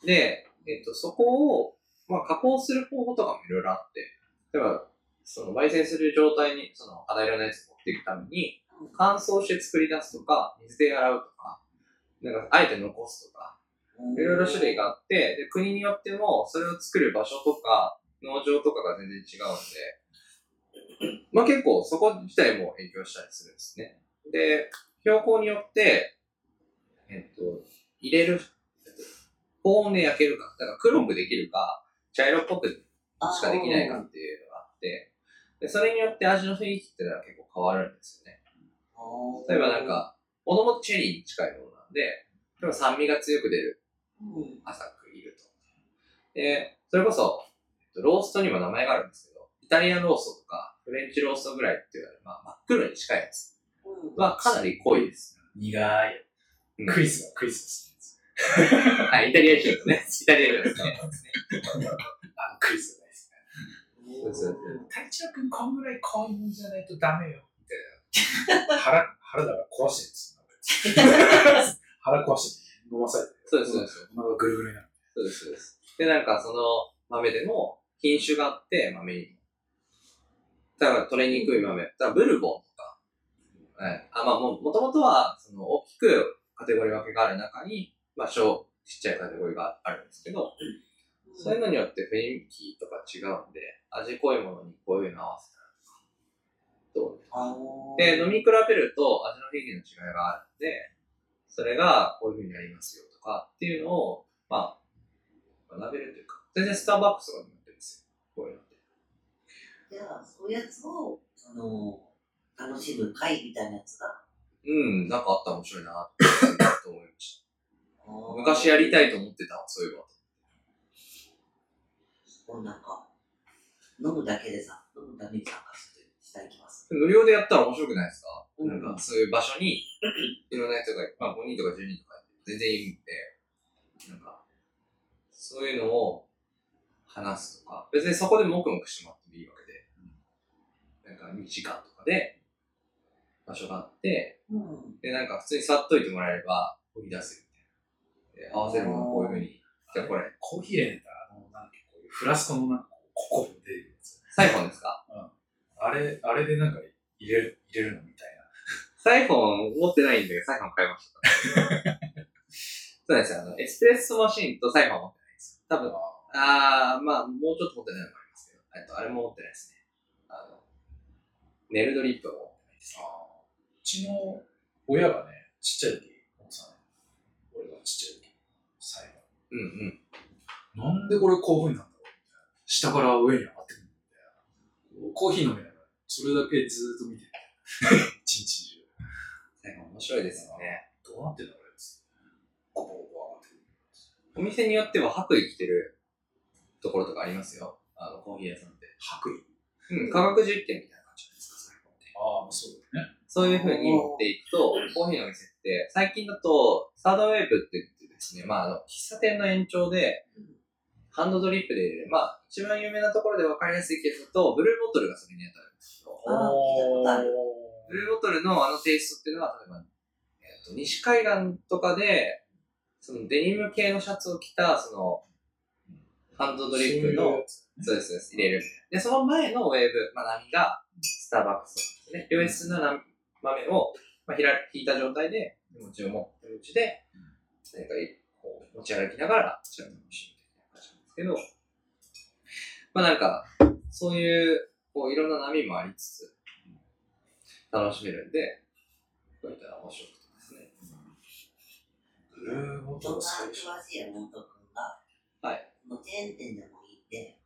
で、えっと、そこを、まあ、加工する方法とかもいろいろあって、例えば、その、焙煎する状態に、その、肌色のやつを持っていくために、乾燥して作り出すとか、水で洗うとか、なんか、あえて残すとか、いろいろ種類があって、で、国によっても、それを作る場所とか、農場とかが全然違うんで、まあ結構そこ自体も影響したりするんですね。で、標高によって、えっと、入れる、えっと高温で焼けるか、だから黒くできるか、茶色っぽくしかできないかっていうのがあって、でそれによって味の雰囲気っていうのは結構変わるんですよね。例えばなん、か、もともとチェリーに近いものなんで、例えば酸味が強く出るうん、浅くいると。で、それこそ、えっとローストにも名前があるんですけど、イタリアンローストとか、フレンチローストぐらいって言われる、まあ、真っ黒に近いやつうんはかなり濃いです。苦い。うんクリスがクリス はい、イタリア人ですね。イタリア人 ですね。あのクリスが大好きそうそう太一郎君こんぐらい濃いもんじゃないとダメよ。みたいな。腹、腹だから壊してるんです。腹壊して飲まされて。そうです、そうです。お腹がぐるぐるになる。そうです、そうです。で、なんかその豆でも品種があって、豆にも。だから取れにくい豆。だからブルボンとか。はい。あ、まあも、もともとは、その大きくカテゴリー分けがある中に、まあ小、ちっちゃいカテゴリーがあるんですけど、そういうのによって雰囲気とか違うんで、味濃いものにこういうの合わせたりとで、飲み比べると味の雰囲気の違いがあるんで、それがこういう風になりますよとかっていうのを、まあ、学べるというか、全然スターバックスとかになってるんですよ。こういうのって。じゃあ、そういうやつを、その、楽しむ会みたいなやつが、うん、なんかあったら面白いなと思いました。昔やりたいと思ってたわ、そういえば。なんか、飲むだけでさ、飲むために参加したいきます。無料でやったら面白くないですか、うんなんかそういう場所に、いろんな人が、まあ5人とか10人とか全然いるんで、なんか、そういうのを話すとか、別にそこで黙々してもらってもいいわけで、なんか2時間とかで場所があって、うん。で、なんか普通に触っといてもらえれば、追い出せるみたいな。で、合わせるものこういうふうに、じゃあこれ、コーヒー入れたら、あの、なんだっけ、こういうフラスコのなんか、こうココ出るやつ。サイフォンですか？あれ、あれでなんか入れる、入れるのみたいな。サイフォン持ってないんで、サイフォン買いました。そうなんですよ。あの、エスプレッソマシンとサイフォン持ってないです。多分、あー、まあ、もうちょっと持ってないのもありますけど、えっと、あれも持ってないですね。あの、ネルドリップも持ってないです。うちの親がね、ちっちゃい時、持ってたね。俺がちっちゃい時、最後。うんうん。なんでこれこういう風になるんだろうみたいな。下から上に上がってくるみたいな。コーヒー飲めないから、それだけずーっと見てる。一日中。サイフォン面白いですよね。どうなってんだろうやつ。コポコポ上がってくる。お店によっては白衣着てるところとかありますよ。あの、コーヒー屋さんって。白衣？うん、科学実験みたいな感じじゃないですか、サイフォンって。ああ、そうだよね。そういう風に持っていくと、コーヒーの店って、最近だと、サードウェーブって言ってですね、まあ、あの、喫茶店の延長で、ハンドドリップで入れる。まあ、一番有名なところで分かりやすいケースだと、ブルーボトルがそれに当たるんですけど、ブルーボトルのあのテイストっていうのは、例えば、えっと西海岸とかで、そのデニム系のシャツを着た、その、ハンドドリップのそうです、そうです、入れる。で、その前のウェーブ、まあ、波が、スターバックスですね。良質な波豆を、まあ、ひら引いた状態で、手持ちを持ってるうちで、何かこう持ち歩きながら、こちらの楽しむみたいな感じなんですけど、まあなんか、そういう、こう、いろんな波もありつつ、楽しめるんで、こういったら面白くて。ブルーボトルそんな最初。詳しい山本君が、はい。もうチェーン店でもいいんで、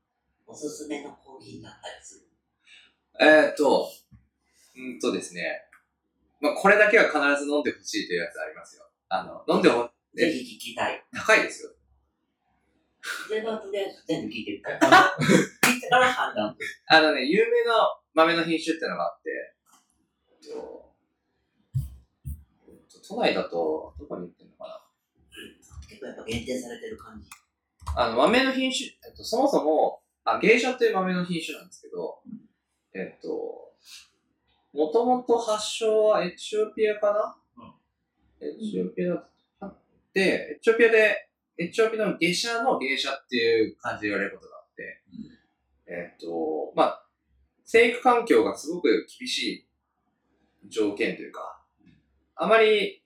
おすすめのコーヒーがあったりする。えーっと、うんとですね、まあこれだけは必ず飲んでほしいというやつありますよ。あの、飲んでほ、ぜひ聞きたい。高いですよ。それはとりあえず全部聞いてみたい。聞いてから判断。あのね、有名な豆の品種っていうのがあって、えっとえっと都内だと、どこに売って構やっぱ限定されてる感じ。あの、豆の品種、えっと、そもそも、あ、芸者っていう豆の品種なんですけど、えっと、もともと発祥はエチオピアかな、エチオピアだで、エチオピアで、エチオピアの芸者の芸者っていう感じで言われることがあって、えっと、まあ、生育環境がすごく厳しい条件というか、あまり、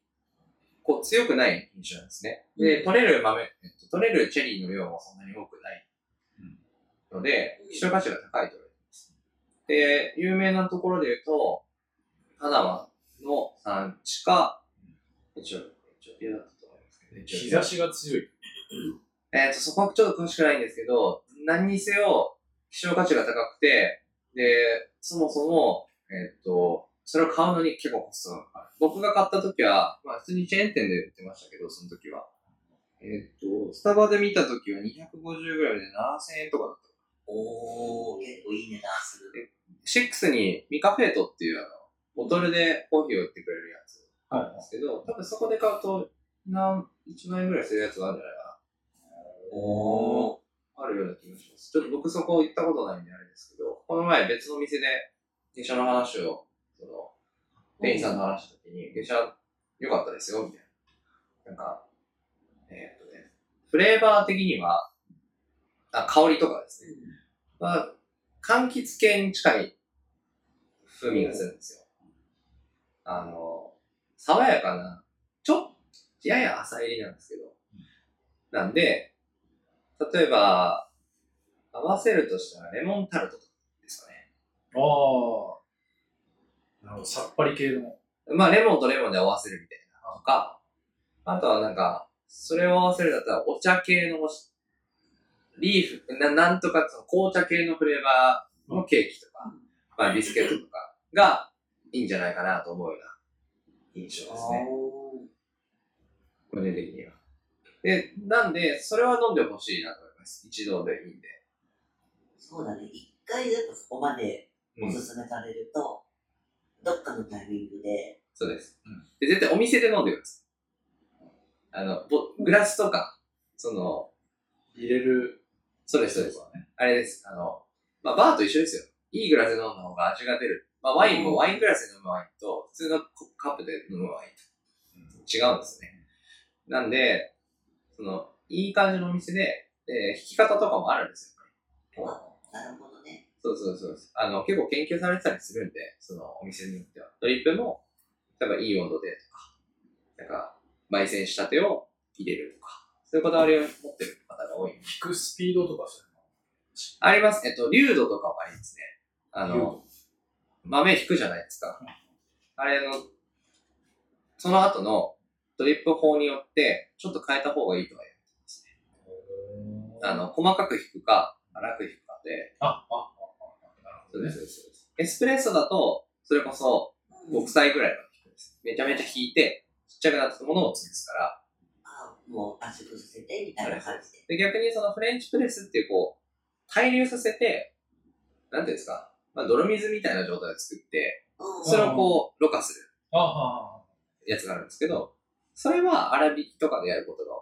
こう、強くない品種なんですね。で、取れる豆、えっと、取れるチェリーの量もそんなに多くないので、希少価値が高いと言われています。で、有名なところで言うと、パナマの産地か、ピアだったと思いますけど、日差しが強い。えっ、と、そこはちょっと詳しくないんですけど、何にせよ、希少価値が高くて、で、そもそも、えっ、と、それを買うのに結構コストが。僕が買った時は、まあ普通にチェーン店で売ってましたけど、その時は。えっ、と、スタバで見た時は 250g で7000円とかだった。おー、結構いい値段する。シックスにミカフェートっていうあの、ボトルでコーヒーを売ってくれるやつなんですけど、多分そこで買うと、何、1万円ぐらいするやつがあるんじゃないかな。おー。あるような気がします。ちょっと僕そこ行ったことないんであれですけど、この前別の店で下車の話を、その、店員さんと話した時に、下車良かったですよ、みたいな。なんか、えーっとね、フレーバー的には、あ、香りとかですね。まあ、柑橘系に近い風味がするんですよ。あの、爽やかな、ちょっと、やや浅入りなんですけど。なんで、例えば、合わせるとしたらレモンタルトですかね。ああ。なるほど、さっぱり系の。まあ、レモンとレモンで合わせるみたいなとか、あとはなんか、それを合わせるんだったらお茶系の、リーフ、ななんとかその紅茶系のフレーバーのケーキとか、まあビスケットとかがいいんじゃないかなと思うような印象ですね。個人的には。で、なんで、それは飲んでほしいなと思います。一度でいいんで。そうだね。一回やっぱそこまでうんおすすめされると、どっかのタイミングで、そうですうん。で、絶対お店で飲んでください。あの、ぼグラスとか、その、入れる。そうです、そうです。ね。あれです。あの、まあ、バーと一緒ですよ。いいグラスで飲んだ方が味が出る。まあ、ワインもワイングラスで飲むワインと、普通のカップで飲むワインと違うんですね。なんで、その、いい感じのお店で、で、弾き方とかもあるんですよ。なるほどね。そうそうそう。あの、結構研究されてたりするんで、そのお店によっては。ドリップも、例えばいい温度でとか、なんか、焙煎したてを入れるとか、そういうこだわりを持ってる方が多い。引くスピードとかそういうの。あります。えっと、流度とかもありますね。あの、豆引くじゃないですか。あれの、その後のドリップ法によって、ちょっと変えた方がいいとは言われてますね。あの、細かく引くか、粗く引くかで、あ、あ。そうです、そうです。エスプレッソだと、それこそ、うん6歳ぐらいまで引くんです。めちゃめちゃ引いて、ちっちゃくなったものを潰すから。あもう圧縮させて、みたいな感じで。で、逆にそのフレンチプレスっていう、こう、対流させて、なんていうんですか、まあ、泥水みたいな状態で作って、うんそれをこう、ろ過するあ、あ、あ、やつがあるんですけど、それは粗挽きとかでやることが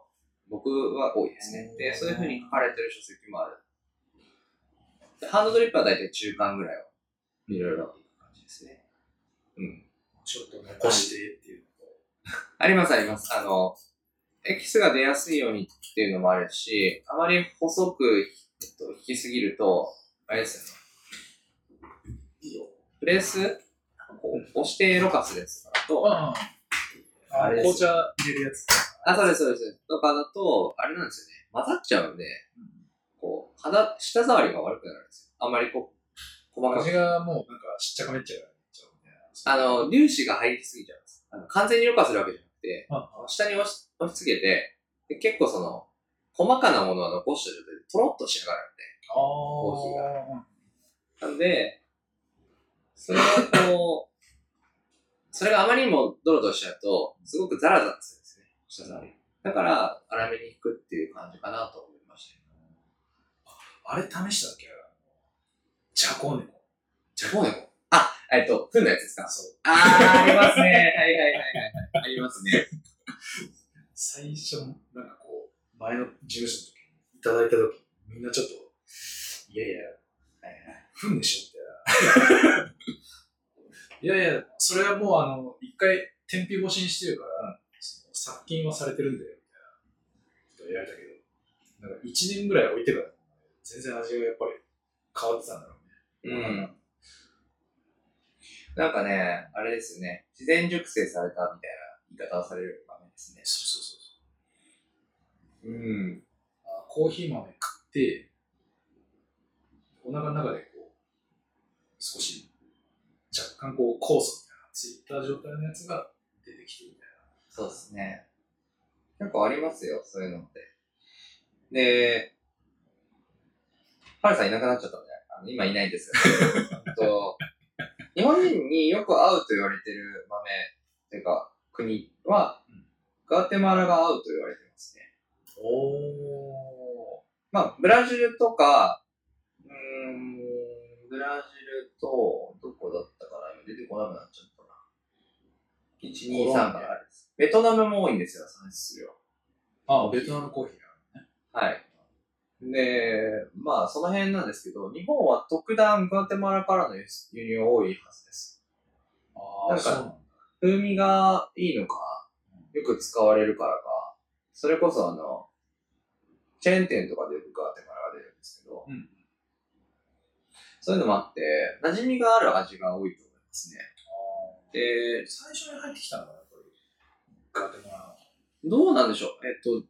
僕は多いですね。で、そういう風に書かれてる書籍もある。でハンドドリップはだいたい中間ぐらいをいろいろいく感じですね。うん。ちょっと残してっていうのと。ありますあります。あの、エキスが出やすいようにっていうのもあるし、あまり細く、えっと、引きすぎると、あれですよね。いいよ。プレス、こう押してろ過するやつとかだと、ああ、あれです紅茶入れるやつ。あ、そうです、そうです。とかだと、あれなんですよね。混ざっちゃうんで、こう、肌、舌触りが悪くなるんですよ。あんまりこう、細かく。味がもうなんかしっちゃかめっちゃか。あの、粒子が入りすぎちゃうんです。あの完全にろ過するわけじゃなくて、あ、下に押し押し付けて、で結構その、細かなものは残した状態でトロッと仕上がるんで、あコーヒーが。なんで、それがこう、それがあまりにもドロドロしちゃうと、すごくザラザラするんですね。舌触り。だから、粗めに引くっていう感じかなと思いましたね。あれ試したっけ？ジャコネコ。ジャコあ、えっと、糞のやつですか？そう。あー、ありますね。はいはいはいはいはい。ありますね。最初、なんかこう、前の事務所の時にいただいた時みんなちょっと、いやいや、ふんでしょみたいな。いやいや、それはもうあの、一回天日干しにしてるから、殺菌はされてるんだよ、みたいな。こと言われたけど、なんか一年ぐらい置いてから、全然味がやっぱり変わってたんだろうね。うん。なんかね、あれですよね。自然熟成されたみたいな言い方をされる場面ですね。そうそうそううん。あコーヒー豆食って、お腹の中でこう、少し若干こう酵素みたいなついた状態のやつが出てきてみたいそうですね。結構ありますよ、そういうのって。で、ハルさんいなくなっちゃったんで、あの今いないんですよ。あと日本人によく合うと言われてる豆っていうか国は、ガーテマラが合うと言われてますね。な。おまあ、ブラジルとか、うーん、ブラジルと、どこだったかな？今出てこなくなっちゃったな。1、2、3からあるんです。ベトナムも多いんですよ、産出するよ。あ、ベトナムコーヒーなはい。で、まあ、その辺なんですけど、日本は特段グアテマラからの輸輸入多いはずです。の。ああ、なんか。風味がいいのか、よく使われるからか、それこそあの、チェーン店とかでよくグアテマラが出るんですけど、うんそういうのもあって、馴染みがある味が多いと思いますね。で、最初に入ってきたのはやっぱり、ガテマラ。どうなんでしょう？えっと、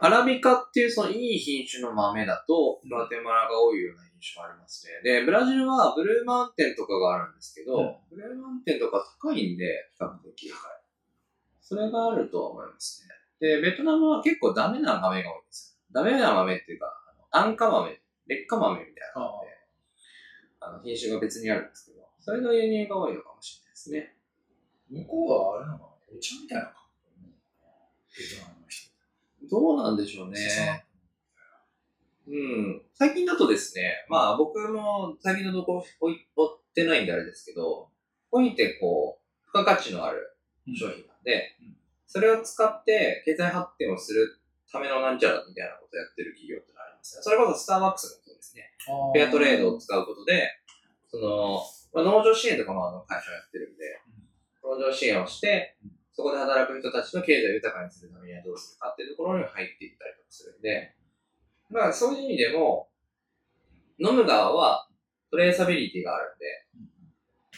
アラビカっていうそのいい品種の豆だと、グアテマラが多いような印象がありますね。で、ブラジルはブルーマウンテンとかがあるんですけど、うんブルーマウンテンとか高いんで、比較的。それがあるとは思いますね。で、ベトナムは結構ダメな豆が多いんですよ。ダメな豆っていうか、あの安価豆、劣化豆みたいなので、あの品種が別にあるんですけど、それの輸入が多いのかもしれないですね。向こうはあれなのかなお茶みたいなのかベトナムの人。どうなんでしょうね。うん。最近だとですね、まあ僕も最近のとこ追ってないんであれですけど、こういうってこう、付加価値のある商品なんで、うんそれを使って経済発展をするためのなんちゃらみたいなことをやってる企業ってのありますね。それこそスターバックスもそうですね。フェアトレードを使うことで、その、まあ、農場支援とかもあの会社やってるんで、農場支援をして、そこで働く人たちの経済を豊かにするためにはどうするかっていうところに入っていったりとかするんで、まあそういう意味でも、飲む側はトレーサビリティがあるんで、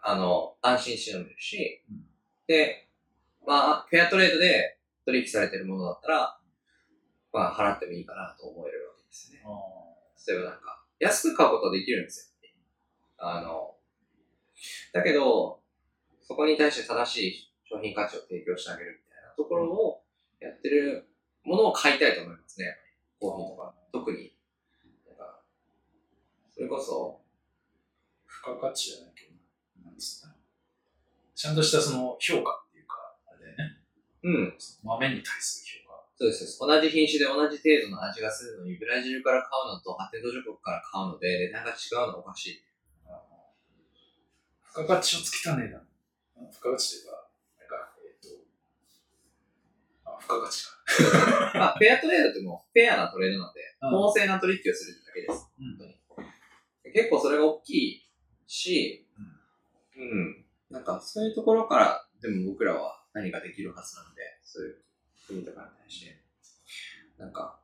あの、安心して飲めるしうん、で、まあ、フェアトレードで取引されてるものだったら、まあ、払ってもいいかなと思えるわけですね。あ例えばなんか、安く買うことはできるんですよ。あの、だけど、そこに対して正しい商品価値を提供してあげるみたいなところをやってるものを買いたいと思いますね。やっぱりコーヒーとか、特に。なんか、それこそ、付加価値じゃないけど、なんつうんだろうちゃんとしたその評価っていうか、あれだよね。うん、豆に対する評価。そうです。同じ品種で同じ程度の味がするのに、ブラジルから買うのと発展途上国から買うので、値段が違うのはおかしい。付加価値をつけた値段。あ付加価値というか、なんか、えっ、と、あ、付加価値か。まあ、フェアトレードってもう、フェアなトレードなんで、うん公正な取引をするだけです。うん本当に。結構それが大きいし、うん。なんか、そういうところから、でも僕らは何かできるはずなんで、そういう国とかに対して。なんか、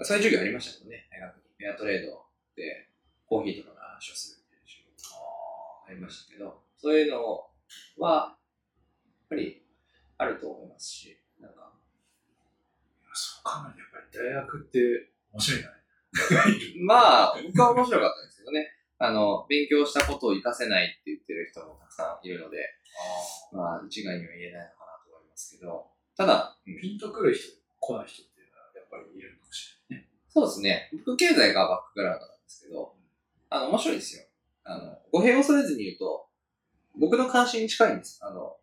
そういう授業ありましたけどね、大学に。フェアトレードで、コーヒーとかの話をするっていう授業ありましたけど、そういうのは、やっぱり、あると思いますし、そう考えるとやっぱり大学って面白いなね。まあ、僕は面白かったんですけどね。あの、勉強したことを活かせないって言ってる人もたくさんいるので、まあ、一概には言えないのかなと思いますけど、ただ、うんピンとくる人、来ない人っていうのはやっぱりいるのかもしれないね。そうですね。僕、経済がバックグラウンドなんですけど、あの、面白いですよ。あの、語弊を恐れずに言うと、僕の関心に近いんです。あの、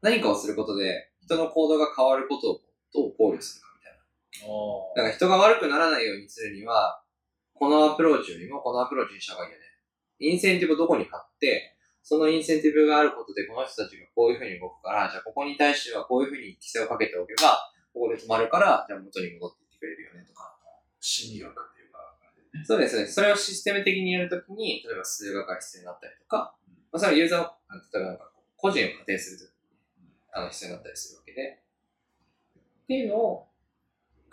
何かをすることで、人の行動が変わることをどう考慮するか。だから人が悪くならないようにするには、このアプローチよりもこのアプローチにした方がいいよね。インセンティブをどこに買って、そのインセンティブがあることでこの人たちがこういう風に動くから、じゃあここに対してはこういう風に規制をかけておけば、ここで止まるから、じゃあ元に戻っていってくれるよねとか。心理学っていうか、ね。そうですね。それをシステム的にやるときに、例えば数学が必要になったりとか、まあ、それはユーザーを、あ例えばなんか個人を仮定するときに、あの、必要になったりするわけで。っていうのを、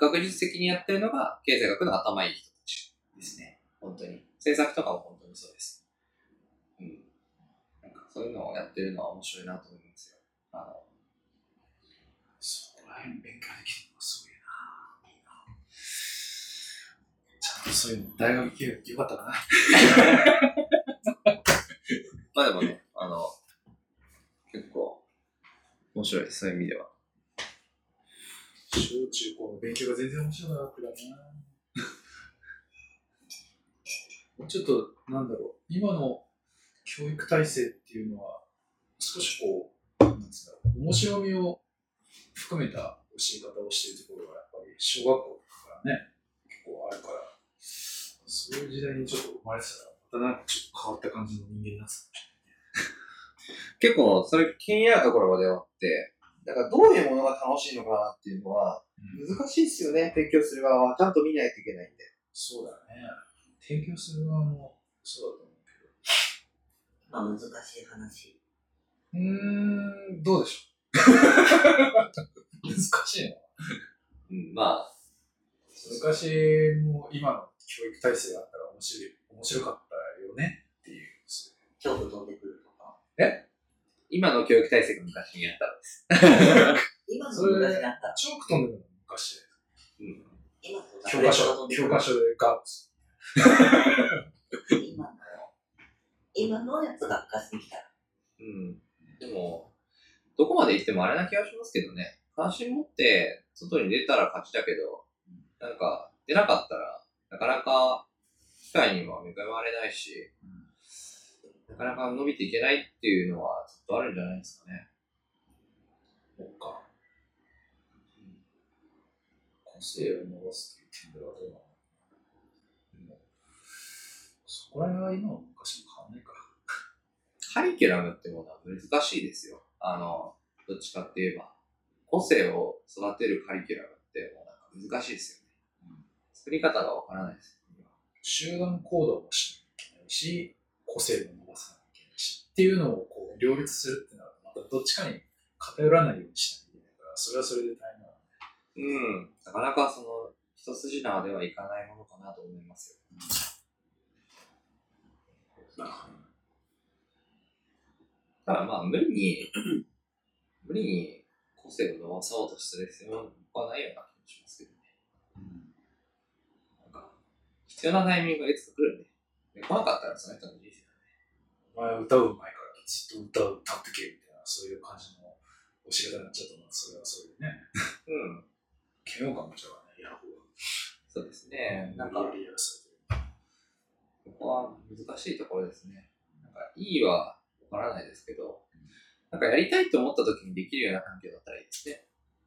学術的にやってるのが、経済学の頭いい人たちですね。本当に。政策とかも本当にそうです。うん。なんかそういうのをやってるのは面白いなと思いますよ。あの、そこら辺勉強できるのがすごいな。いいな。ちゃんとそういうの大学行けよかったかな。まあでもね、あの、結構、面白いです。そういう意味では。小中高の勉強が全然面白くなかったな。もうちょっと、なんだろう、今の教育体制っていうのは、少しこう、なんつうんだろう、面白みを含めた教え方をしているところが、やっぱり小学校からね、結構あるから、そういう時代にちょっと生まれてたら、またなんかちょっと変わった感じの人間になってた結構、それ気になるところまであって、だからどういうものが楽しいのかなっていうのは。難しいですよね、提供する側は。ちゃんと見ないといけないんで。そうだよね。提供する側もそうだと思うけど。まあ難しい話。うーん、どうでしょう 難しいのうん、まあ、昔も今の教育体制があったら面白い、面白かったよねっていう。恐怖飛んでくるとか。今の教育体制が昔にやったらです。今の昔だったら、チョーク飛んでるの昔で。うん。今の教科書、教科書でガーツ。今の、今のやつが昔に来たら、うん。でも、どこまで行ってもあれな気がしますけどね。関心持って、外に出たら勝ちだけど、なんか、出なかったら、なかなか、機会には恵まれないし、なかなか伸びていけないっていうのはずっとあるんじゃないですかね。そうか。個性を伸ばすっていう点ではどうなのそこら辺は今も昔も変わんないか。カリキュラムってものは難しいですよ。あの、どっちかって言えば。個性を育てるカリキュラムってもうなんか難しいですよね。作り方がわからないです。集団行動もしないし、個性も伸ばさなきゃいけないし、っていうのをこう両立するってなると、またどっちかに偏らないようにしなきゃいけないから、それはそれで大変なのうん。なかなかその、一筋縄ではいかないものかなと思いますよ。ただまあ、無理に、無理に個性を伸ばそうとする必要はないような気もしますけどね。なんか、必要なタイミングがいつか来るんで。で来なかったらその人の人生お前は歌うまいからずっと歌う歌ってけみたいな、そういう感じの教え方になっちゃったのは、それはそれでね。うん。嫌悪感もちゃうわね、ヤホーそうですね。は。なんか、ここは難しいところですね。なんか、いいはわからないですけど、なんかやりたいと思った時にできるような環境だったらいいですね。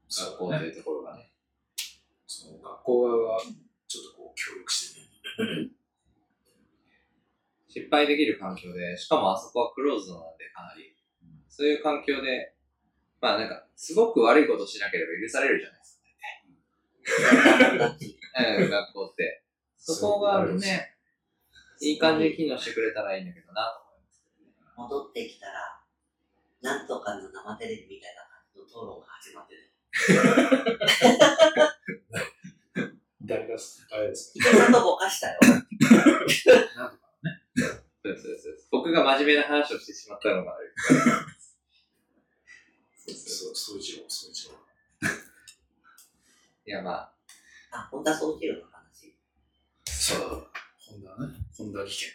学校というところがね。その学校側がちょっとこう協力してね。失敗できる環境で、しかもあそこはクローズドなんでかなり。そういう環境で、まあなんか、すごく悪いことしなければ許されるじゃないですか。うん、学校って。そこがね、いい感じに機能してくれたらいいんだけどなと思います。戻ってきたら、なんとかの生テレビみたいな感じの討論が始まってて。誰が、あれです伊藤さんとぼかしたよ。か。なんとかそうそうですそうです。僕が真面目な話をしてしまったのが悪い。そう、そう一郎、そう一郎。いやまあ、あ、本田宗一郎の話。そう、ホンダね。ホンダ危険。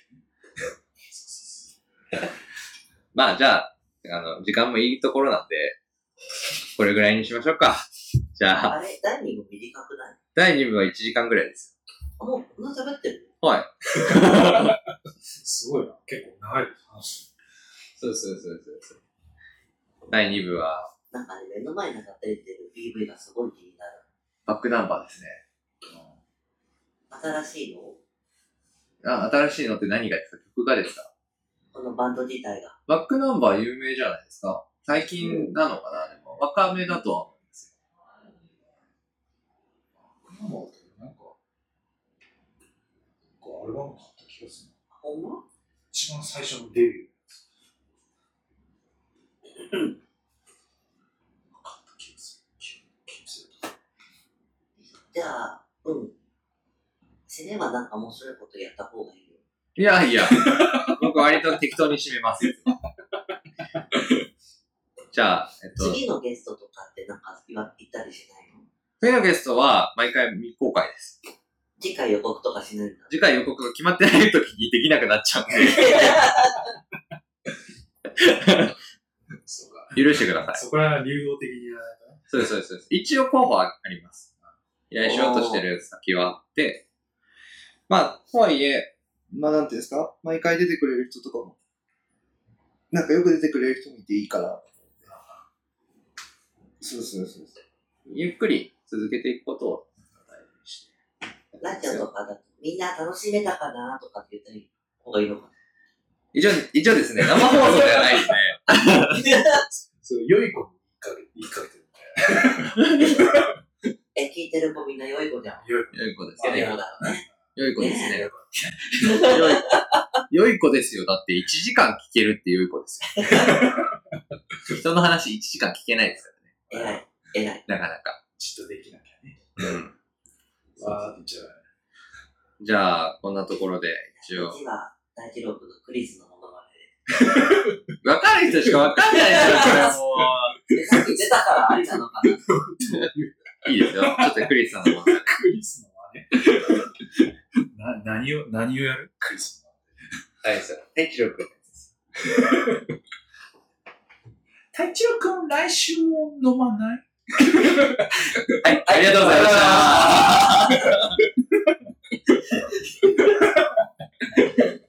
まあじゃあ、あの、時間もいいところなんで、これぐらいにしましょうか。じゃあ、あれ、第2部短くない？第2部は1時間ぐらいです。あ、もう、な喋ってるはい。すごいな。結構長い話。そうそうそうそうそう。第2部は、なんかね、目の前に立ってる PV がすごい気になる。バックナンバーですね。新しいの？あ、新しいのって何がですか？曲がですか？このバンド自体が。バックナンバー有名じゃないですか最近なのかなでも、若めだとは思うんですなんか、なんか、アルバム買った気がするな。ほんま？一番最初のデビューのやつ。買った気がする。気気がする。じゃあ、うん。セネはなんか面白いことやった方がいいよ。よ。いやいや、僕割と適当に締めます。じゃあ、えっと、次のゲストとかってなんか言ったりしないの？次のゲストは毎回未公開です。次回予告とかしないんだ。次回予告が決まってない時にできなくなっちゃうんで、そうか。許してください。そこら流動的にやらないとね。そうです、そうですそうです。一応候補はあります。依頼しようとしてる先はあって、まあ、とはいえ、まあなんていうんですか、毎回出てくれる人とかも、なんかよく出てくれる人もいていいかな。そうそうそうそう。ゆっくり続けていくことを。ラジオとかだとみんな楽しめたかなとかって言ったり方がいいのかな。一応、一応ですね、生放送ではないんで、そう、良い子に言いかけてるみたいな。え、聞いてる子みんな良い子じゃん。良い子。良い子です良いね。子だよね。良い子ですね。ね良い良い子ですよ。だって1時間聞けるって良い子ですよ。人の話1時間聞けないですからね。偉い。偉い。なかなか。じっとできなきゃね。うん。わーって言っちゃう。じゃあ、こんなところで一応。次は大二郎君のクリスのものまねわかる人しかわかんないですよ、これもで。で、さっき出たからありなのかな。う。いいですよ。ちょっとクリスさんのものまねクリスの真似？な、何を、何をやる？クリスの。はい、そう。はい、チロ君。太一郎くん、来週も飲まない？はい、ありがとうございました。